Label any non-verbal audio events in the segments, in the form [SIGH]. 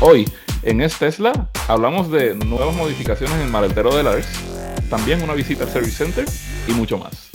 Hoy, en Es Tesla, hablamos de nuevas modificaciones en el maletero de Lars, también una visita al Service Center y mucho más.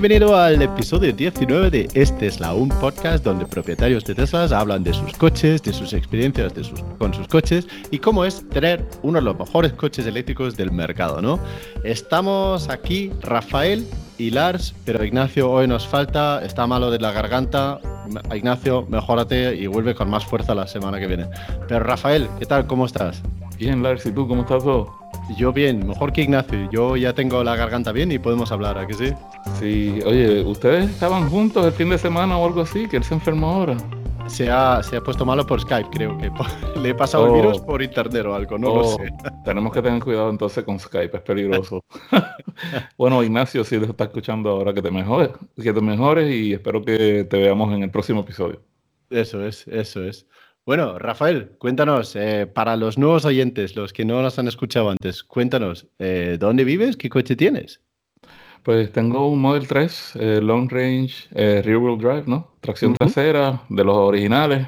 Bienvenido al episodio 19 de Es Tesla, un podcast donde propietarios de Teslas hablan de sus coches, de sus experiencias con sus coches y cómo es tener uno de los mejores coches eléctricos del mercado, ¿no? Estamos aquí, Rafael y Lars, pero Ignacio hoy nos falta, está malo de la garganta. Ignacio, mejórate y vuelve con más fuerza la semana que viene. Pero Rafael, ¿qué tal? ¿Cómo estás? Bien, Lars, ¿y tú cómo estás todo? Yo bien, mejor que Ignacio. Yo ya tengo la garganta bien y podemos hablar, ¿a que sí? Sí, oye, ¿ustedes estaban juntos el fin de semana o algo así? Que él se enfermó ahora. Se ha, se ha puesto malo por Skype, creo que. [LAUGHS] Le he pasado el Oh. virus por internet o algo, no lo Oh, sé. [LAUGHS] Tenemos que tener cuidado entonces con Skype, es peligroso. [LAUGHS] bueno, Ignacio, si te está escuchando ahora, que te mejores, que te mejores y espero que te veamos en el próximo episodio. Eso es, eso es. Bueno, Rafael, cuéntanos, eh, para los nuevos oyentes, los que no nos han escuchado antes, cuéntanos, eh, ¿dónde vives? ¿Qué coche tienes? Pues tengo un Model 3 eh, Long Range Rear Wheel Drive, ¿no? Tracción trasera, de los originales,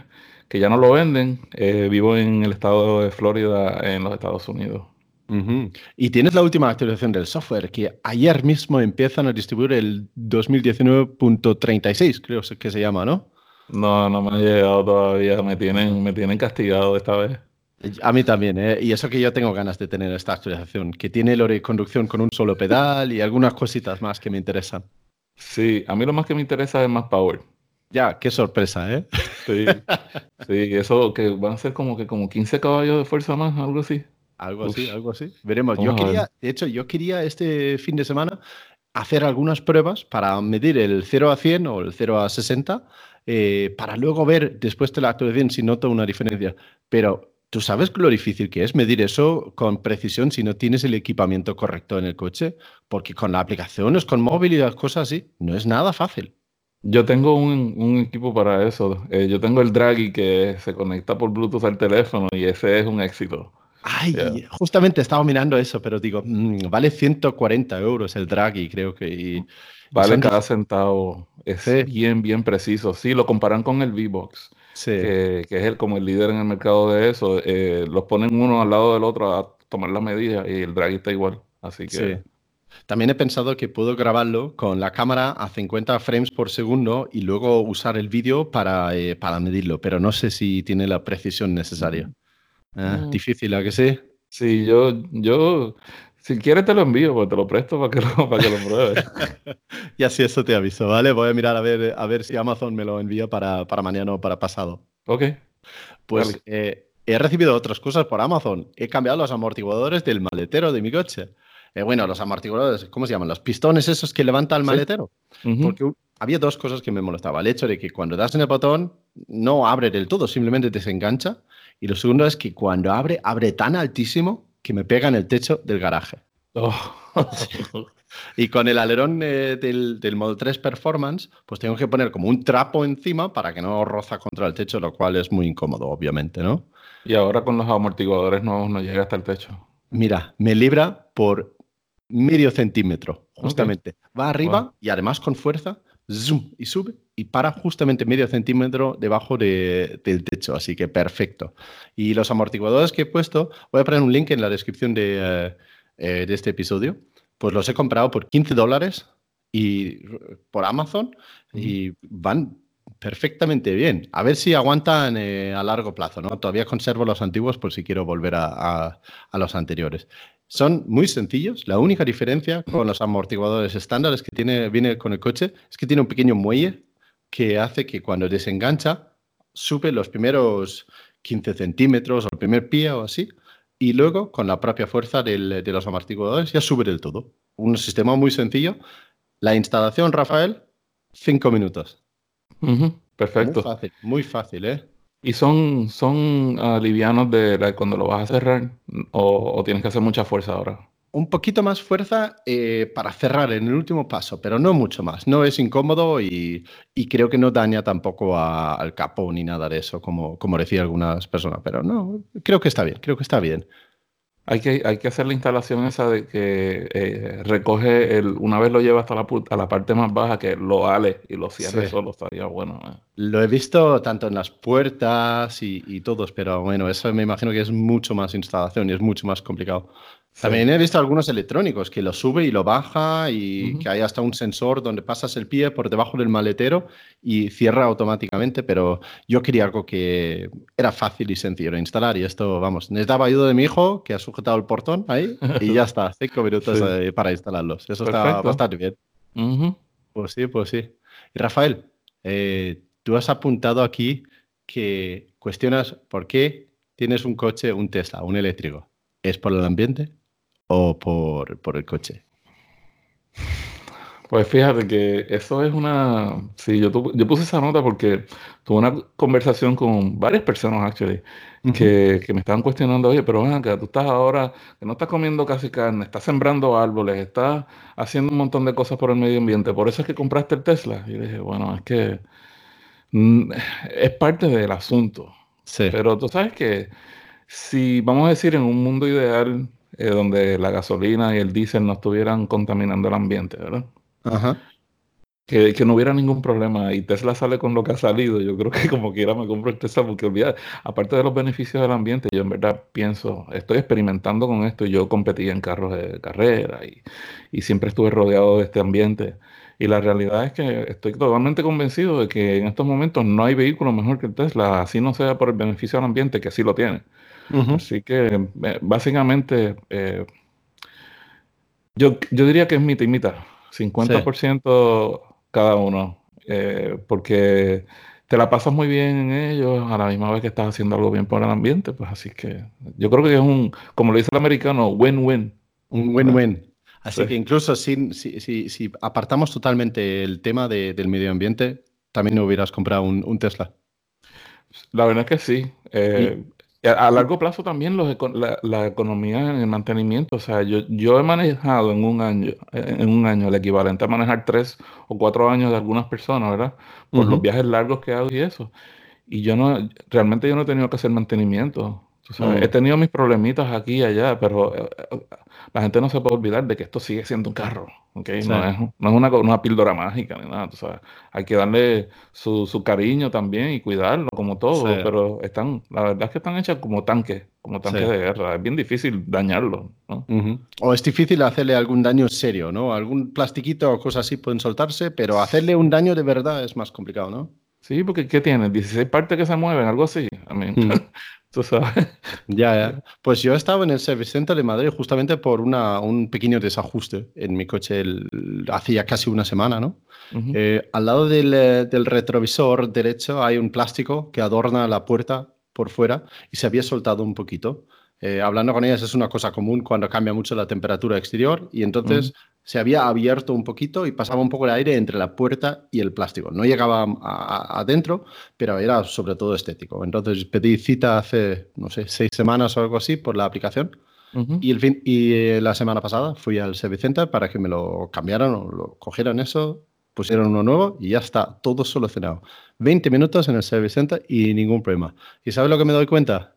que ya no lo venden. Vivo en el estado de Florida, en los Estados Unidos. Y tienes la última actualización del software, que ayer mismo empiezan a distribuir el 2019.36, creo que se llama, ¿no? No, no me ha llegado todavía, me tienen, me tienen castigado esta vez. A mí también, ¿eh? Y eso que yo tengo ganas de tener esta actualización, que tiene el conducción con un solo pedal y algunas cositas más que me interesan. Sí, a mí lo más que me interesa es más power. Ya, qué sorpresa, ¿eh? Sí, sí, eso que van a ser como que como 15 caballos de fuerza más, algo así. Algo Uf. así, algo así. Veremos. Yo Vamos quería, de hecho, yo quería este fin de semana hacer algunas pruebas para medir el 0 a 100 o el 0 a 60, eh, para luego ver después de la actualización si noto una diferencia. Pero tú sabes lo difícil que es medir eso con precisión si no tienes el equipamiento correcto en el coche, porque con la aplicación, es con móvil y las cosas así, no es nada fácil. Yo tengo un, un equipo para eso. Eh, yo tengo el Draghi que se conecta por Bluetooth al teléfono y ese es un éxito. Ay, justamente estaba mirando eso, pero digo, mm, vale 140 euros el Draghi, creo que. y- Vale cada centavo. Es Sí. bien, bien preciso. Sí, lo comparan con el V-Box, sí. que, que es el, como el líder en el mercado de eso. Eh, los ponen uno al lado del otro a tomar las medidas y el Draghi está igual. Así que Sí. También he pensado que puedo grabarlo con la cámara a 50 frames por segundo y luego usar el vídeo para, eh, para medirlo, pero no sé si tiene la precisión necesaria. Ah, Mm. Difícil, ¿a que sí? sí, yo, yo, si quieres te lo envío, pues te lo presto para que lo, [LAUGHS] para que lo pruebes. [LAUGHS] Y así eso te aviso, ¿vale? Voy a mirar a ver, a ver si Amazon me lo envía para, para mañana o para pasado. Ok. Pues Vale. eh, he recibido otras cosas por Amazon. He cambiado los amortiguadores del maletero de mi coche. Eh, bueno, los amortiguadores, ¿cómo se llaman? Los pistones esos que levanta el Sí. maletero. Porque había dos cosas que me molestaba. El hecho de que cuando das en el botón no abre del todo, simplemente desengancha. Y lo segundo es que cuando abre, abre tan altísimo que me pega en el techo del garaje. Oh. [LAUGHS] Y con el alerón eh, del, del Model 3 Performance, pues tengo que poner como un trapo encima para que no roza contra el techo, lo cual es muy incómodo, obviamente, ¿no? Y ahora con los amortiguadores nuevos no llega hasta el techo. Mira, me libra por medio centímetro, justamente. Va arriba Wow. y además con fuerza, zoom, y sube y para justamente medio centímetro debajo de- del techo, así que perfecto. Y los amortiguadores que he puesto, voy a poner un link en la descripción de, eh, eh, de este episodio, pues los he comprado por 15 dólares y por Amazon y van perfectamente bien. A ver si aguantan eh, a largo plazo, ¿no? Todavía conservo los antiguos por si quiero volver a, a- a los anteriores. Son muy sencillos. La única diferencia con los amortiguadores estándares que tiene, viene con el coche es que tiene un pequeño muelle que hace que cuando desengancha sube los primeros 15 centímetros o el primer pie o así y luego con la propia fuerza del- de los amortiguadores ya sube del todo. Un sistema muy sencillo. La instalación, Rafael, cinco minutos. Perfecto. Muy fácil, muy fácil, ¿eh? ¿Y son, son ah, livianos de cuando lo vas a cerrar? ¿O, tienes que hacer mucha fuerza ahora? Un poquito más fuerza eh, para cerrar en el último paso, pero no mucho más. No es incómodo y, y creo que no daña tampoco a- al capo ni nada de eso, como, como decía algunas personas. Pero no, creo que está bien, creo que está bien. Hay que, hay que hacer la instalación esa de que eh, recoge el, una vez lo lleva hasta la, a la parte más baja, que lo ale y lo cierre Sí. solo, estaría bueno. eh. Lo he visto tanto en las puertas y, y todos, pero bueno, eso me imagino que es mucho más instalación y es mucho más complicado. También he visto algunos electrónicos que lo sube y lo baja y que hay hasta un sensor donde pasas el pie por debajo del maletero y cierra automáticamente, pero yo quería algo que era fácil y sencillo de instalar y esto, vamos, necesitaba ayuda de mi hijo que ha sujetado el portón ahí y ya está, [LAUGHS] cinco minutos Sí. para instalarlos. Eso está bastante bien. Pues sí, pues sí. Y Rafael, eh, tú has apuntado aquí que cuestionas por qué tienes un coche, un Tesla, un eléctrico. ¿Es por el ambiente o por, por el coche? Pues fíjate que eso es una... Sí, yo, tu- yo puse esa nota porque tuve una conversación con varias personas, actually, que, que me estaban cuestionando, oye, pero ven acá, tú estás ahora, que no estás comiendo casi carne, estás sembrando árboles, estás haciendo un montón de cosas por el medio ambiente, por eso es que compraste el Tesla. Y dije, bueno, es que mm, es parte del asunto. Sí. Pero tú sabes que si vamos a decir en un mundo ideal eh, donde la gasolina y el diésel no estuvieran contaminando el ambiente, ¿verdad? Ajá. Que, que no hubiera ningún problema y Tesla sale con lo que ha salido, yo creo que como quiera me compro el Tesla porque olvida, aparte de los beneficios del ambiente, yo en verdad pienso, estoy experimentando con esto y yo competí en carros de carrera y, y siempre estuve rodeado de este ambiente. Y la realidad es que estoy totalmente convencido de que en estos momentos no hay vehículo mejor que el Tesla, así no sea por el beneficio al ambiente, que sí lo tiene. Así que eh, básicamente eh, yo, yo diría que es mitad y mitad, 50% cada uno, eh, porque te la pasas muy bien en ellos a la misma vez que estás haciendo algo bien por el ambiente, pues así que yo creo que es un, como lo dice el americano, win-win. Un win-win. Así Sí. que incluso sin- si, si- si apartamos totalmente el tema de- del medio ambiente, también no hubieras comprado un, un Tesla. La verdad es que sí. eh, a, a largo plazo también los la, la economía en el mantenimiento. O sea, yo, yo he manejado en un año, en un año el equivalente a manejar tres o cuatro años de algunas personas, ¿verdad? Por los viajes largos que hago y eso. Y yo no, realmente yo no he tenido que hacer mantenimiento. Tú sabes, Mm. he tenido mis problemitas aquí y allá, pero eh, eh, la gente no se puede olvidar de que esto sigue siendo un carro, ¿ok? Sí. No es, no es una, una píldora mágica ni nada, tú sabes. Hay que darle su, su cariño también y cuidarlo como todo, Sí. pero están, la verdad es que están hechas como tanques, como tanques Sí. de guerra. Es bien difícil dañarlo, ¿no? Ujú. O es difícil hacerle algún daño serio, ¿no? Algún plastiquito o cosas así pueden soltarse, pero hacerle un daño de verdad es más complicado, ¿no? Sí, porque ¿qué tiene? 16 partes que se mueven, algo así. I mean, Mm. [LAUGHS] [LAUGHS] tú sabes. Ya, ya. Pues yo he estado en el Service Center de Madrid justamente por una, un pequeño desajuste en mi coche el- hacía casi una semana, ¿no? Eh, al lado del, eh, del retrovisor derecho hay un plástico que adorna la puerta por fuera y se había soltado un poquito. Eh, hablando con ellas es una cosa común cuando cambia mucho la temperatura exterior y entonces se había abierto un poquito y pasaba un poco el aire entre la puerta y el plástico. No llegaba adentro, pero era sobre todo estético. Entonces pedí cita hace, no sé, seis semanas o algo así por la aplicación y, el fin, y eh, la semana pasada fui al Service Center para que me lo cambiaran o lo cogieran eso, pusieron uno nuevo y ya está, todo solucionado. 20 minutos en el Service Center y ningún problema. ¿Y sabes lo que me doy cuenta?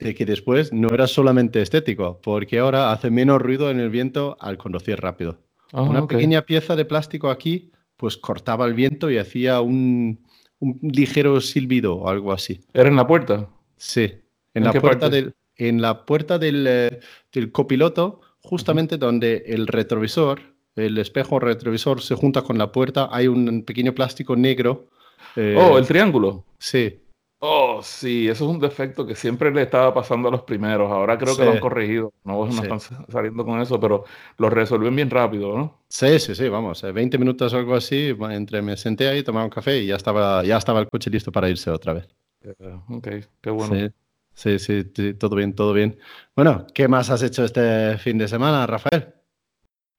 De que después no era solamente estético, porque ahora hace menos ruido en el viento al conducir rápido. Ah, Una ok. pequeña pieza de plástico aquí, pues cortaba el viento y hacía un, un ligero silbido o algo así. ¿Era en la puerta? Sí, en, ¿En la puerta del, en la puerta del, eh, del copiloto, justamente donde el retrovisor, el espejo retrovisor se junta con la puerta, hay un pequeño plástico negro. eh, Oh, el triángulo. Sí, Oh, sí, eso es un defecto que siempre le estaba pasando a los primeros. Ahora creo que lo han corregido. No, no Sí. están sa- saliendo con eso, pero lo resuelven bien rápido, ¿no? sí, sí, sí, vamos, eh, 20 minutos o algo así, entre me senté ahí, tomaba un café y ya estaba, ya estaba el coche listo para irse otra vez. Eh, ok, qué bueno. Sí, sí, sí, todo bien, todo bien. Bueno, ¿qué más has hecho este fin de semana, Rafael?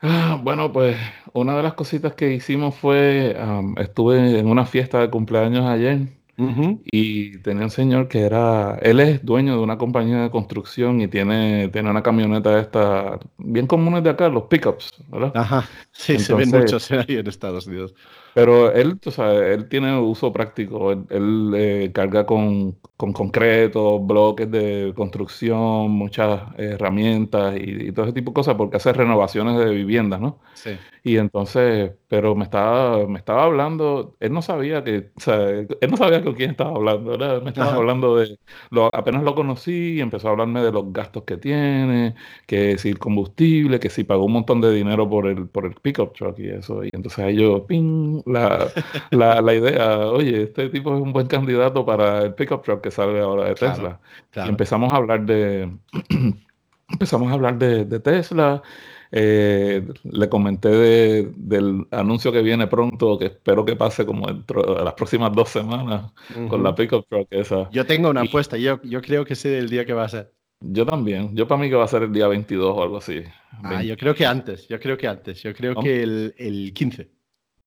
Ah, bueno, pues una de las cositas que hicimos fue, am, estuve en una fiesta de cumpleaños ayer Ujú. y tenía un señor que era, él es dueño de una compañía de construcción y tiene, tiene una camioneta esta, bien comunes de acá, los pickups, ¿verdad? Ajá. Sí, se ven Entonces- muchos ahí en Estados Unidos. Pero él, tú sabes, él tiene uso práctico. Él, él, eh, carga con, con concreto, bloques de construcción, muchas herramientas y, y todo ese tipo de cosas porque hace renovaciones de viviendas, ¿no? Sí. Y entonces, pero me estaba, me estaba hablando, él no sabía que, o sea, él no sabía con quién estaba hablando, ¿verdad? Me estaba Ajá. hablando de, lo, apenas lo conocí y empezó a hablarme de los gastos que tiene, que si el combustible, que si pagó un montón de dinero por el, por el pickup truck y eso. Y entonces ahí yo, ping, la, la, la idea, oye, este tipo es un buen candidato para el pickup truck que sale ahora de Claro, Tesla. Y empezamos a hablar de, [CLEARS THROAT] empezamos a hablar de, de Tesla. eh, le comenté de- del anuncio que viene pronto, que espero que pase como dentro de las próximas dos semanas con la pickup truck esa. Yo tengo una Y- apuesta, yo, yo creo que sé el día que va a ser. Yo también. Yo para mí que va a ser el día 22 o algo así. Ah, yo creo que antes, yo creo que antes, yo creo que el, el 15.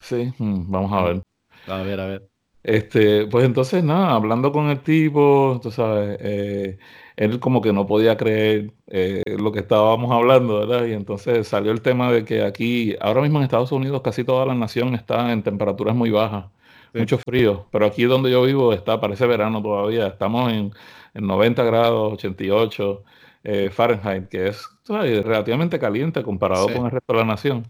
Sí, mm, vamos a ver. A ver, a ver. Este, pues entonces nada, hablando con el tipo, tú sabes, eh, él como que no podía creer eh, lo que estábamos hablando, ¿verdad? Y entonces salió el tema de que aquí, ahora mismo en Estados Unidos, casi toda la nación está en temperaturas muy bajas, Sí. mucho frío, pero aquí donde yo vivo está, parece verano todavía, estamos en, en 90 grados, 88 eh, Fahrenheit, que es sabes, relativamente caliente comparado Sí. con el resto de la nación.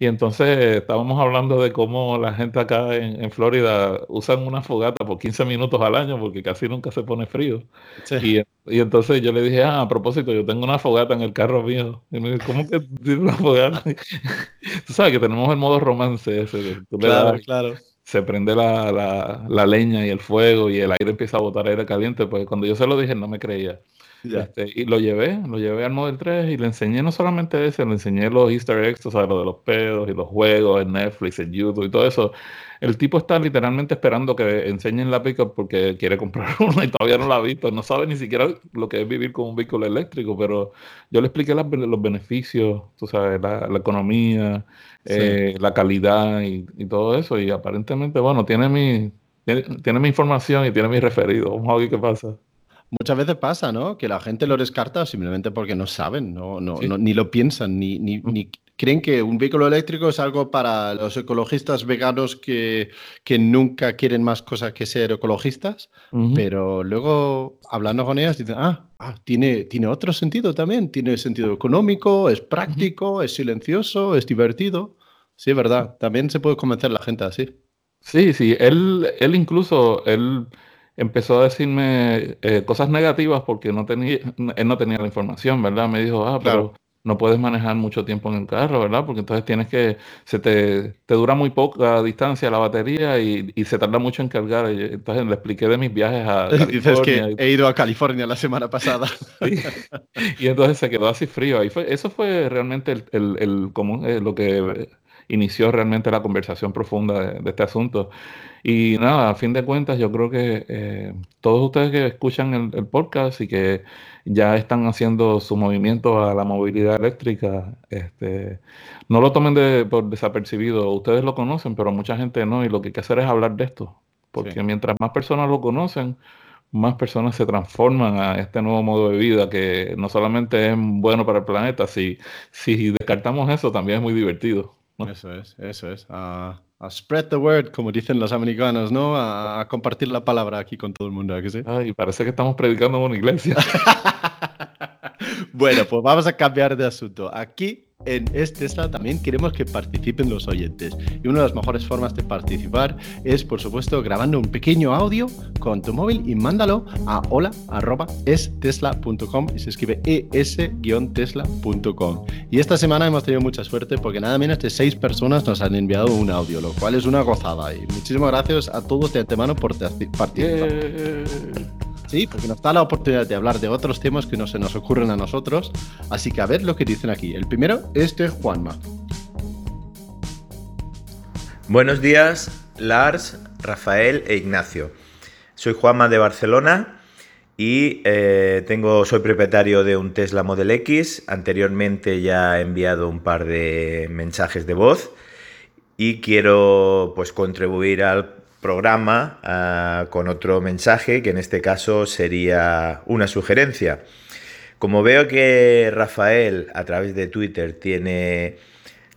Y entonces estábamos hablando de cómo la gente acá en, en Florida usan una fogata por 15 minutos al año porque casi nunca se pone frío. Sí. Y, y entonces yo le dije, ah, a propósito, yo tengo una fogata en el carro mío. Y me dice, ¿cómo que tienes una fogata? [LAUGHS] Tú sabes que tenemos el modo romance ese. tú Claro, das, claro. se prende la, la, la leña y el fuego y el aire empieza a botar aire caliente. Pues cuando yo se lo dije, no me creía. Este, y lo llevé, lo llevé al Model 3 y le enseñé no solamente ese, le enseñé los easter eggs, o sea, lo de los pedos y los juegos en Netflix, en YouTube y todo eso. El tipo está literalmente esperando que enseñen la pickup porque quiere comprar [LAUGHS] una y todavía no la ha visto. No sabe ni siquiera lo que es vivir con un vehículo eléctrico, pero yo le expliqué las- los beneficios, tú sabes, la, la economía, Sí. eh, la calidad y, y todo eso. Y aparentemente, bueno, tiene mi, tiene, tiene mi información y tiene mi referido. Vamos a ver qué pasa. Muchas veces pasa, ¿no? Que la gente lo descarta simplemente porque no saben, no, no, Sí. no- ni lo piensan, ni, ni, ni creen que un vehículo eléctrico es algo para los ecologistas veganos que, que nunca quieren más cosas que ser ecologistas, pero luego hablando con ellas dicen, ah, ah, tiene, tiene otro sentido también, tiene sentido económico, es práctico, es silencioso, es divertido. Sí, es verdad, también se puede convencer a la gente así. Sí, sí, él, él incluso, él empezó a decirme eh, cosas negativas porque no tenía, él no tenía la información, ¿verdad? Me dijo, ah, Claro. pero no puedes manejar mucho tiempo en el carro, ¿verdad? Porque entonces tienes que, se te, te dura muy poca distancia la batería y, y se tarda mucho en cargar. Y Entonces le expliqué de mis viajes a [LAUGHS] Dices que California y- he ido a California la semana pasada. [LAUGHS] Sí. Y entonces se quedó así frío. Ahí fue, eso fue realmente el, el- el común, eh, lo que inició realmente la conversación profunda de, de este asunto. Y nada, a fin de cuentas, yo creo que eh, todos ustedes que escuchan el, el podcast y que ya están haciendo su movimiento a la movilidad eléctrica, este, no lo tomen de- por desapercibido. Ustedes lo conocen, pero mucha gente no. Y lo que hay que hacer es hablar de esto. Porque Sí. mientras más personas lo conocen, más personas se transforman a este nuevo modo de vida que no solamente es bueno para el planeta, si, si descartamos eso también es muy divertido. ¿no? Eso es, eso es. A, a spread the word, como dicen los americanos, ¿no? A, a compartir la palabra aquí con todo el mundo, ¿a que sí? Ay, parece que estamos predicando en una iglesia. [LAUGHS] Bueno, pues vamos a cambiar de asunto. Aquí en Es Tesla también queremos que participen los oyentes. Y una de las mejores formas de participar es, por supuesto, grabando un pequeño audio con tu móvil y mándalo a hola.estesla.com y se escribe es-tesla.com. Y esta semana hemos tenido mucha suerte porque nada menos de seis personas nos han enviado un audio, lo cual es una gozada. Y muchísimas gracias a todos de antemano por participar. Eh, Sí, porque nos da la oportunidad de hablar de otros temas que no se nos ocurren a nosotros. Así que a ver lo que dicen aquí. El primero es de Juanma. Buenos días, Lars, Rafael e Ignacio. Soy Juanma de Barcelona y eh, tengo, soy propietario de un Tesla Model X. Anteriormente ya he enviado un par de mensajes de voz y quiero pues contribuir al programa ah, con otro mensaje que en este caso sería una sugerencia. Como veo que Rafael a través de Twitter tiene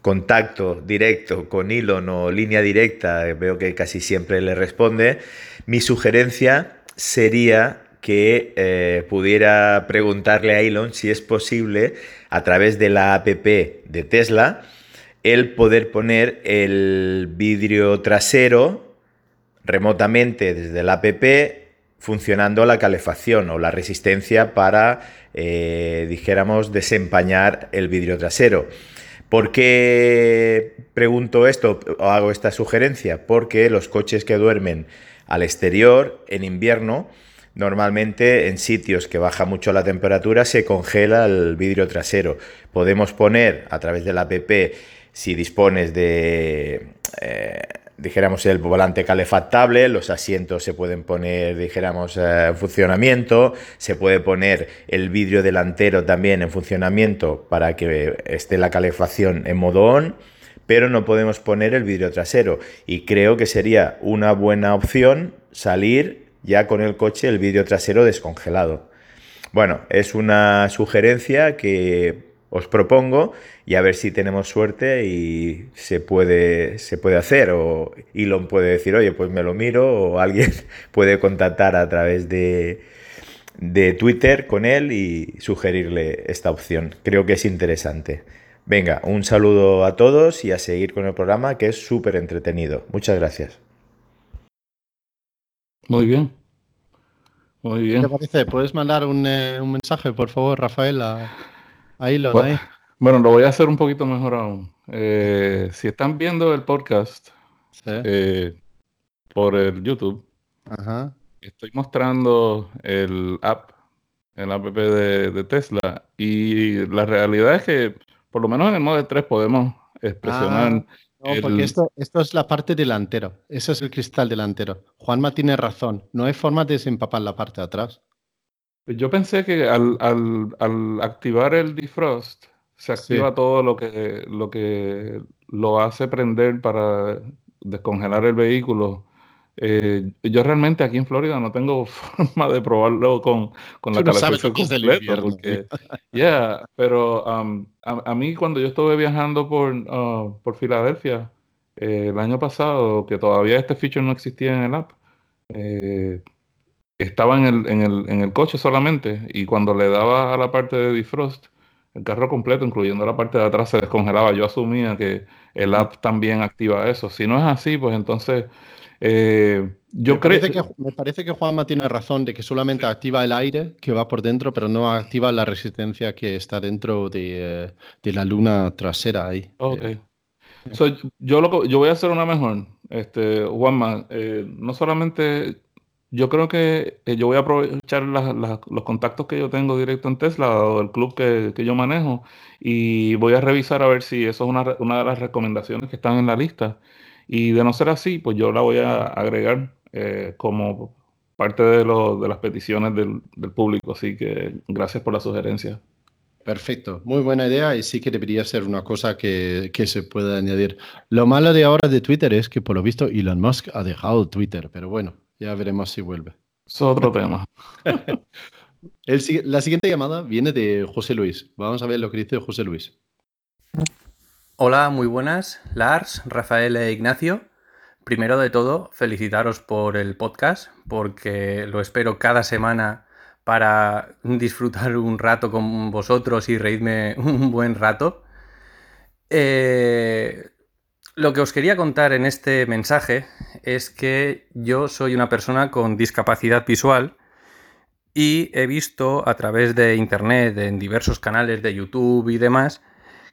contacto directo con Elon o línea directa, veo que casi siempre le responde, mi sugerencia sería que eh, pudiera preguntarle a Elon si es posible a través de la app de Tesla el poder poner el vidrio trasero remotamente desde la app funcionando la calefacción o la resistencia para, eh, dijéramos, desempañar el vidrio trasero. ¿Por qué pregunto esto o hago esta sugerencia? Porque los coches que duermen al exterior en invierno, normalmente en sitios que baja mucho la temperatura se congela el vidrio trasero. Podemos poner a través de la app, si dispones de... Eh, dijéramos, el volante calefactable, los asientos se pueden poner, dijéramos, eh, en funcionamiento, se puede poner el vidrio delantero también en funcionamiento para que esté la calefacción en modo on, pero no podemos poner el vidrio trasero. Y creo que sería una buena opción salir ya con el coche el vidrio trasero descongelado. Bueno, es una sugerencia que os propongo y a ver si tenemos suerte y se puede, se puede hacer. O Elon puede decir, oye, pues me lo miro, o alguien [LAUGHS] puede contactar a través de, de Twitter con él y sugerirle esta opción. Creo que es interesante. Venga, un saludo a todos y a seguir con el programa que es súper entretenido. Muchas gracias. Muy bien. Muy bien. ¿Qué te parece? ¿Puedes mandar un, eh, un mensaje, por favor, Rafael, a, a Elon Bueno, ahí? bueno, lo voy a hacer un poquito mejor aún. Eh, si están viendo el podcast Sí. eh, por el YouTube, Ajá. estoy mostrando el app, el app de, de Tesla, y la realidad es que por lo menos en el Model 3 podemos expresionar Ah, No, porque esto, esto es la parte delantero. Eso es el cristal delantero. Juanma tiene razón. No hay forma de desempapar la parte de atrás. Yo pensé que al, al- al activar el defrost se activa todo lo que, lo que lo hace prender para descongelar el vehículo. Eh, yo realmente aquí en Florida no tengo [LAUGHS] forma de probarlo con, con la no calefacción completa, porque- yeah, pero um, a, a mí cuando yo estuve viajando por, uh, por Filadelfia eh, el año pasado, que todavía este feature no existía en el app, eh, estaba en el, en el, en el coche solamente y cuando le daba a la parte de defrost, el carro completo, incluyendo la parte de atrás, se descongelaba. Yo asumía que el app también activa eso. Si no es así, pues entonces eh, yo me, creo parece que, me parece que Juanma tiene razón de que solamente activa el aire que va por dentro, pero no activa la resistencia que está dentro de, eh, de la luna trasera ahí. Ok. Eh, So, yo, lo, yo voy a hacer una mejor, este, Juanma. eh, no solamente, yo creo que eh, yo voy a aprovechar las- las- los contactos que yo tengo directo en Tesla o el club que, que yo manejo y voy a revisar a ver si eso es una, una de las recomendaciones que están en la lista. Y de no ser así, pues yo la voy a agregar eh, como parte de, lo- de las peticiones del, del público. Así que gracias por la sugerencia. Perfecto, muy buena idea y sí que debería ser una cosa que, que se pueda añadir. Lo malo de ahora de Twitter es que por lo visto Elon Musk ha dejado Twitter, pero bueno, ya veremos si vuelve. Es otro tema. [LAUGHS] El la siguiente llamada viene de José Luis. Vamos a ver lo que dice José Luis. Hola, muy buenas, Lars, Rafael e Ignacio. Primero de todo, felicitaros por el podcast, porque lo espero cada semana para disfrutar un rato con vosotros y reírme un buen rato. Eh, lo que os quería contar en este mensaje es que yo soy una persona con discapacidad visual y he visto a través de internet, en diversos canales de YouTube y demás,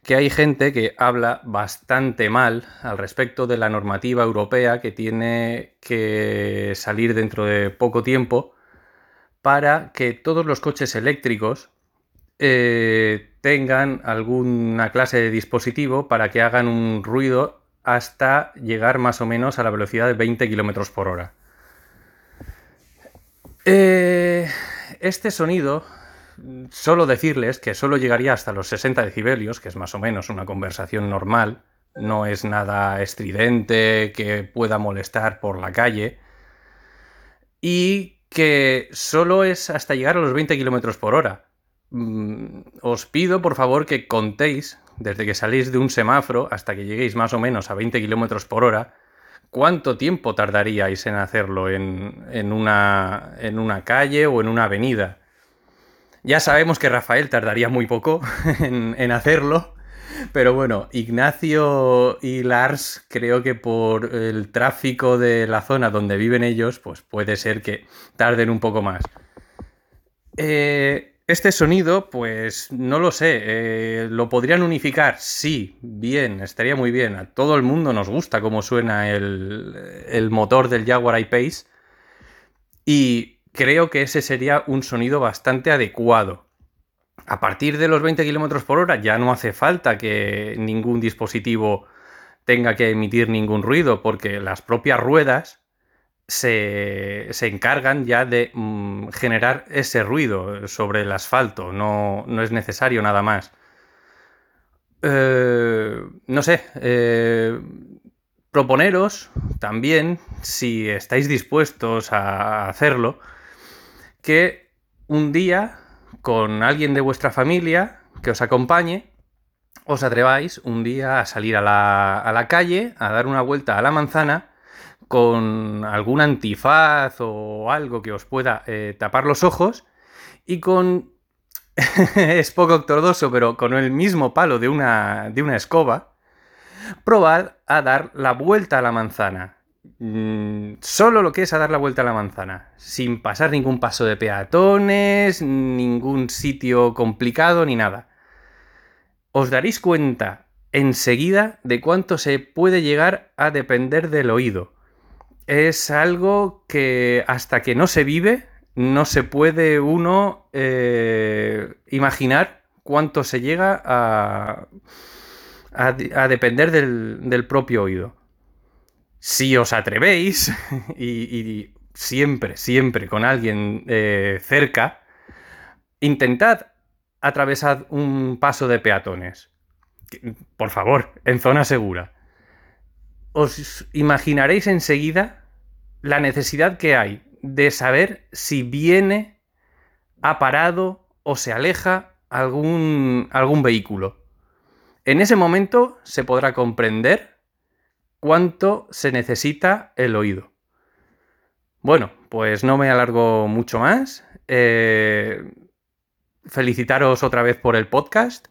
que hay gente que habla bastante mal al respecto de la normativa europea que tiene que salir dentro de poco tiempo para que todos los coches eléctricos eh, tengan alguna clase de dispositivo para que hagan un ruido hasta llegar más o menos a la velocidad de 20 km por hora. Eh, este sonido Solo decirles que solo llegaría hasta los 60 decibelios, que es más o menos una conversación normal, no es nada estridente que pueda molestar por la calle y que solo es hasta llegar a los 20 km por hora. Mm, os pido por favor que contéis desde que salís de un semáforo hasta que lleguéis más o menos a 20 km por hora, ¿cuánto tiempo tardaríais en hacerlo en, una, en calle o en una avenida? Ya sabemos que Rafael tardaría muy poco [LAUGHS] en, hacerlo, pero bueno, Ignacio y Lars creo que por el tráfico de la zona donde viven ellos, pues puede ser que tarden un poco más. Eh, este sonido, pues no lo sé, eh, ¿lo podrían unificar? Sí, bien, estaría muy bien. A todo el mundo nos gusta cómo suena el, el motor del Jaguar I-Pace y creo que ese sería un sonido bastante adecuado. A partir de los 20 km por hora ya no hace falta que ningún dispositivo tenga que emitir ningún ruido porque las propias ruedas se, encargan ya de mm, generar ese ruido sobre el asfalto, no, es necesario nada más. Eh, no sé, eh, proponeros también, si estáis dispuestos a hacerlo, que un día con alguien de vuestra familia que os acompañe, os atreváis un día a salir a la, a la calle, a dar una vuelta a la manzana, con algún antifaz o algo que os pueda eh, tapar los ojos y con... [LAUGHS] es poco ortodoxo, pero con el mismo palo de una, de una escoba, probad a dar la vuelta a la manzana. Mm, solo lo que es a dar la vuelta a la manzana, sin pasar ningún paso de peatones, ningún sitio complicado ni nada. Os daréis cuenta enseguida de cuánto se puede llegar a depender del oído es algo que hasta que no se vive, no se puede uno eh, imaginar cuánto se llega a, a, depender del, propio oído. Si os atrevéis, [LAUGHS] y, siempre, siempre con alguien eh, cerca, intentad atravesar un paso de peatones. Por favor, en zona segura os imaginaréis enseguida la necesidad que hay de saber si viene, ha parado o se aleja algún, algún vehículo. En ese momento se podrá comprender cuánto se necesita el oído. Bueno, pues no me alargo mucho más. Eh, felicitaros otra vez por el podcast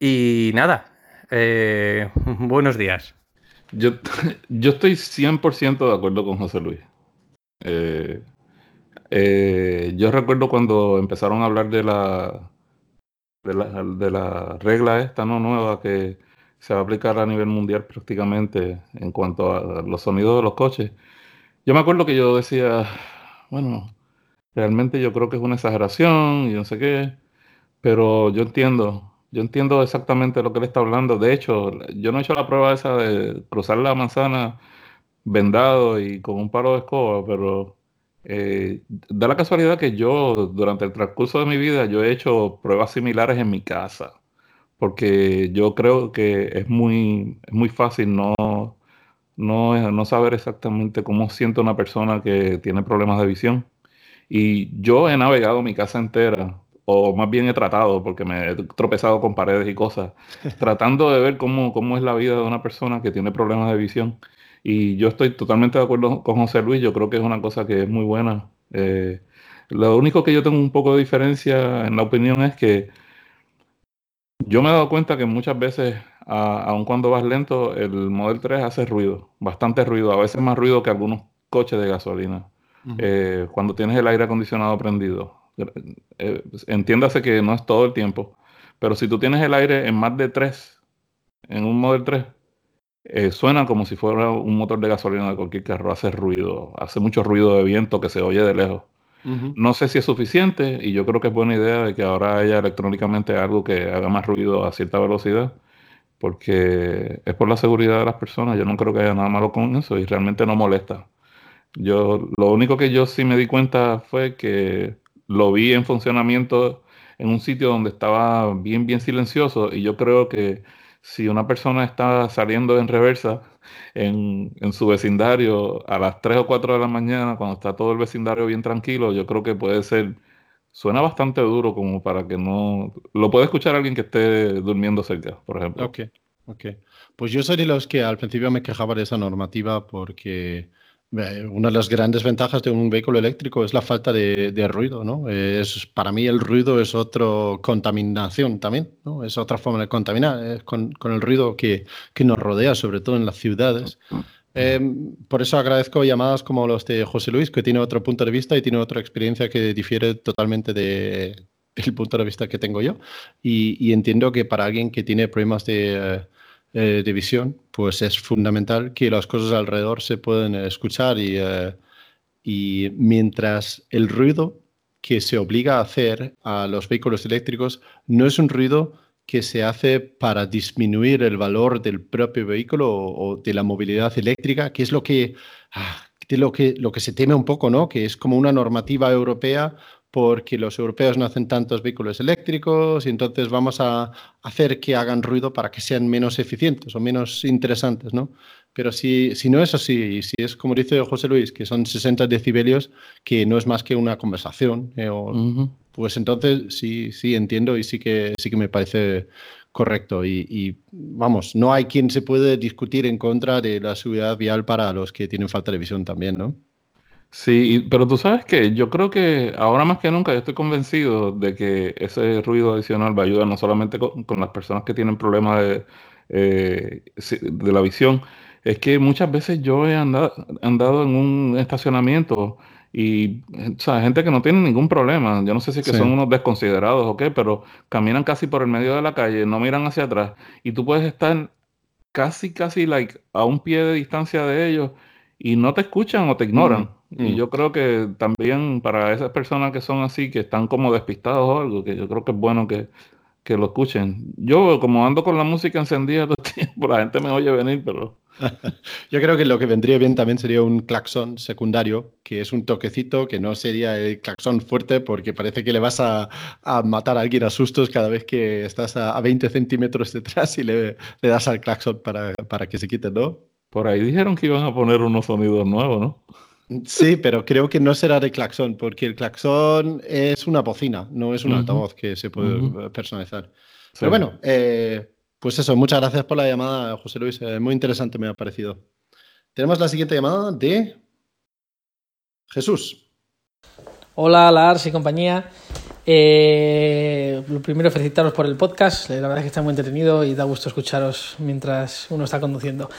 y nada, eh, [LAUGHS] buenos días. Yo, [LAUGHS] yo estoy 100% de acuerdo con José Luis. Eh, eh, yo recuerdo cuando empezaron a hablar de la, de la, de la regla esta no nueva que se va a aplicar a nivel mundial prácticamente en cuanto a los sonidos de los coches. Yo me acuerdo que yo decía, bueno, realmente yo creo que es una exageración y no sé qué, pero yo entiendo yo entiendo exactamente lo que él está hablando. De hecho, yo no he hecho la prueba esa de cruzar la manzana vendado y con un paro de escoba, pero eh, da la casualidad que yo, durante el transcurso de mi vida, yo he hecho pruebas similares en mi casa, porque yo creo que es muy, muy fácil no, no, no saber exactamente cómo siente una persona que tiene problemas de visión. Y yo he navegado mi casa entera o más bien he tratado, porque me he tropezado con paredes y cosas, [LAUGHS] tratando de ver cómo, cómo es la vida de una persona que tiene problemas de visión. Y yo estoy totalmente de acuerdo con José Luis, yo creo que es una cosa que es muy buena. Eh, lo único que yo tengo un poco de diferencia en la opinión es que yo me he dado cuenta que muchas veces, aun cuando vas lento, el Model 3 hace ruido, bastante ruido, a veces más ruido que algunos coches de gasolina, eh, cuando tienes el aire acondicionado prendido. Eh, entiéndase que no es todo el tiempo, pero si tú tienes el aire en más de 3, en un Model 3, eh, suena como si fuera un motor de gasolina de cualquier carro, hace ruido, hace mucho ruido de viento que se oye de lejos. No sé si es suficiente y yo creo que es buena idea de que ahora haya electrónicamente algo que haga más ruido a cierta velocidad, porque es por la seguridad de las personas. Yo no creo que haya nada malo con eso y realmente no molesta. Yo, lo único que yo sí me di cuenta fue que lo vi en funcionamiento en un sitio donde estaba bien, bien silencioso y yo creo que si una persona está saliendo en reversa en, en, su vecindario a las 3 o 4 de la mañana, cuando está todo el vecindario bien tranquilo, yo creo que puede ser, suena bastante duro como para que no, lo puede escuchar alguien que esté durmiendo cerca, por ejemplo. Ok, ok. Pues yo soy de los que al principio me quejaba de esa normativa porque una de las grandes ventajas de un vehículo eléctrico es la falta de, ruido, ¿no? Es, para mí el ruido es otra contaminación también, ¿no? Es otra forma de contaminar, con, el ruido que, nos rodea, sobre todo en las ciudades. Em, por eso agradezco llamadas como los de José Luis, que tiene otro punto de vista y tiene otra experiencia que difiere totalmente del punto de vista que tengo yo. Y, entiendo que para alguien que tiene problemas de... Eh, de visión, pues es fundamental que las cosas alrededor se puedan escuchar y, eh, y mientras el ruido que se obliga a hacer a los vehículos eléctricos no es un ruido que se hace para disminuir el valor del propio vehículo o, de la movilidad eléctrica, que es lo que, ah, de lo que, lo que se teme un poco, ¿no? Que es como una normativa europea porque los europeos no hacen tantos vehículos eléctricos y entonces vamos a hacer que hagan ruido para que sean menos eficientes o menos interesantes, ¿no? Pero si, si no es así, si es como dice José Luis, que son 60 decibelios, que no es más que una conversación, eh, pues entonces sí, sí entiendo y sí que, sí que me parece correcto. Y, y, vamos, no hay quien se puede discutir en contra de la seguridad vial para los que tienen falta de visión también, ¿no? Sí, pero tú sabes que yo creo que ahora más que nunca yo estoy convencido de que ese ruido adicional va a ayudar no solamente con, las personas que tienen problemas de, eh, de la visión, es que muchas veces yo he andado, andado en un estacionamiento y o sea, gente que no tiene ningún problema, yo no sé si que son unos desconsiderados o qué, pero caminan casi por el medio de la calle, no miran hacia atrás y tú puedes estar casi, casi like, a un pie de distancia de ellos y no te escuchan o te ignoran. Y mm. yo creo que también para esas personas que son así, que están como despistados o algo, que yo creo que es bueno que, que lo escuchen. Yo, como ando con la música encendida todo el [LAUGHS] tiempo, la gente me oye venir, pero... [LAUGHS] Yo creo que lo que vendría bien también sería un claxon secundario, que es un toquecito, que no sería el claxon fuerte, porque parece que le vas a, a matar a alguien a sustos cada vez que estás a, 20 centímetros detrás y le, le das al claxon para, para que se quite, ¿no? Por ahí dijeron que iban a poner unos sonidos nuevos, ¿no? Sí, pero creo que no será de claxon, porque el claxon es una bocina, no es un altavoz que se puede personalizar. Pero bueno, eh, pues eso, muchas gracias por la llamada, José Luis. Eh, muy interesante me ha parecido. Tenemos la siguiente llamada de Jesús. Hola, Lars y compañía. Eh, lo primero, felicitaros por el podcast. La verdad es que está muy entretenido y da gusto escucharos mientras uno está conduciendo.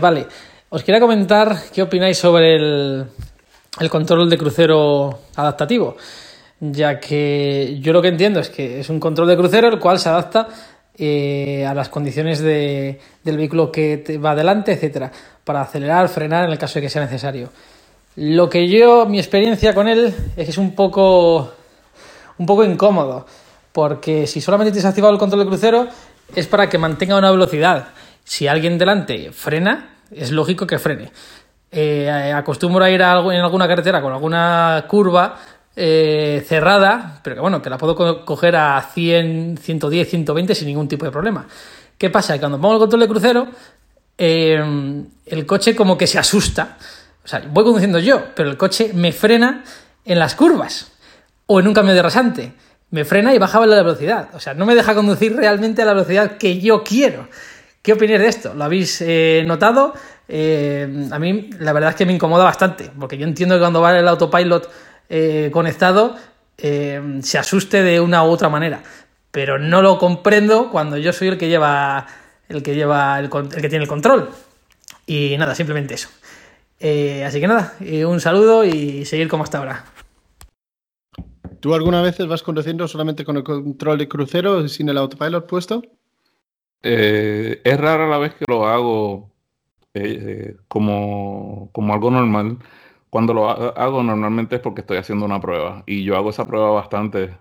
Vale. Os quería comentar qué opináis sobre el, control de crucero adaptativo, ya que yo lo que entiendo es que es un control de crucero el cual se adapta eh, a las condiciones del vehículo que va adelante, etcétera, para acelerar, frenar en el caso de que sea necesario. Lo que yo, mi experiencia con él es que es un poco, un poco incómodo, porque si solamente tienes activado el control de crucero es para que mantenga una velocidad. Si alguien delante frena, es lógico que frene. Eh, acostumbro a ir a en alguna carretera con alguna curva eh, cerrada, pero que bueno, que la puedo coger a 100, 110, 120 sin ningún tipo de problema. ¿Qué pasa? Que cuando pongo el control de crucero, eh, el coche como que se asusta. O sea, voy conduciendo yo, pero el coche me frena en las curvas o en un cambio de rasante. Me frena y baja la velocidad. O sea, no me deja conducir realmente a la velocidad que yo quiero. ¿Qué opináis de esto? ¿Lo habéis eh, notado? Eh, a mí la verdad es que me incomoda bastante, porque yo entiendo que cuando va el autopilot eh, conectado se asuste de una u otra manera, pero no lo comprendo cuando yo soy el que lleva el que lleva el, el que tiene el control. Y nada, simplemente eso. así que nada, un saludo y seguir como hasta ahora. ¿Tú alguna vez vas conduciendo solamente con el control de crucero sin el autopilot puesto? Eh, es rara la vez que lo hago eh, como, como algo normal. Cuando lo hago normalmente es porque estoy haciendo una prueba y yo hago esa prueba bastante.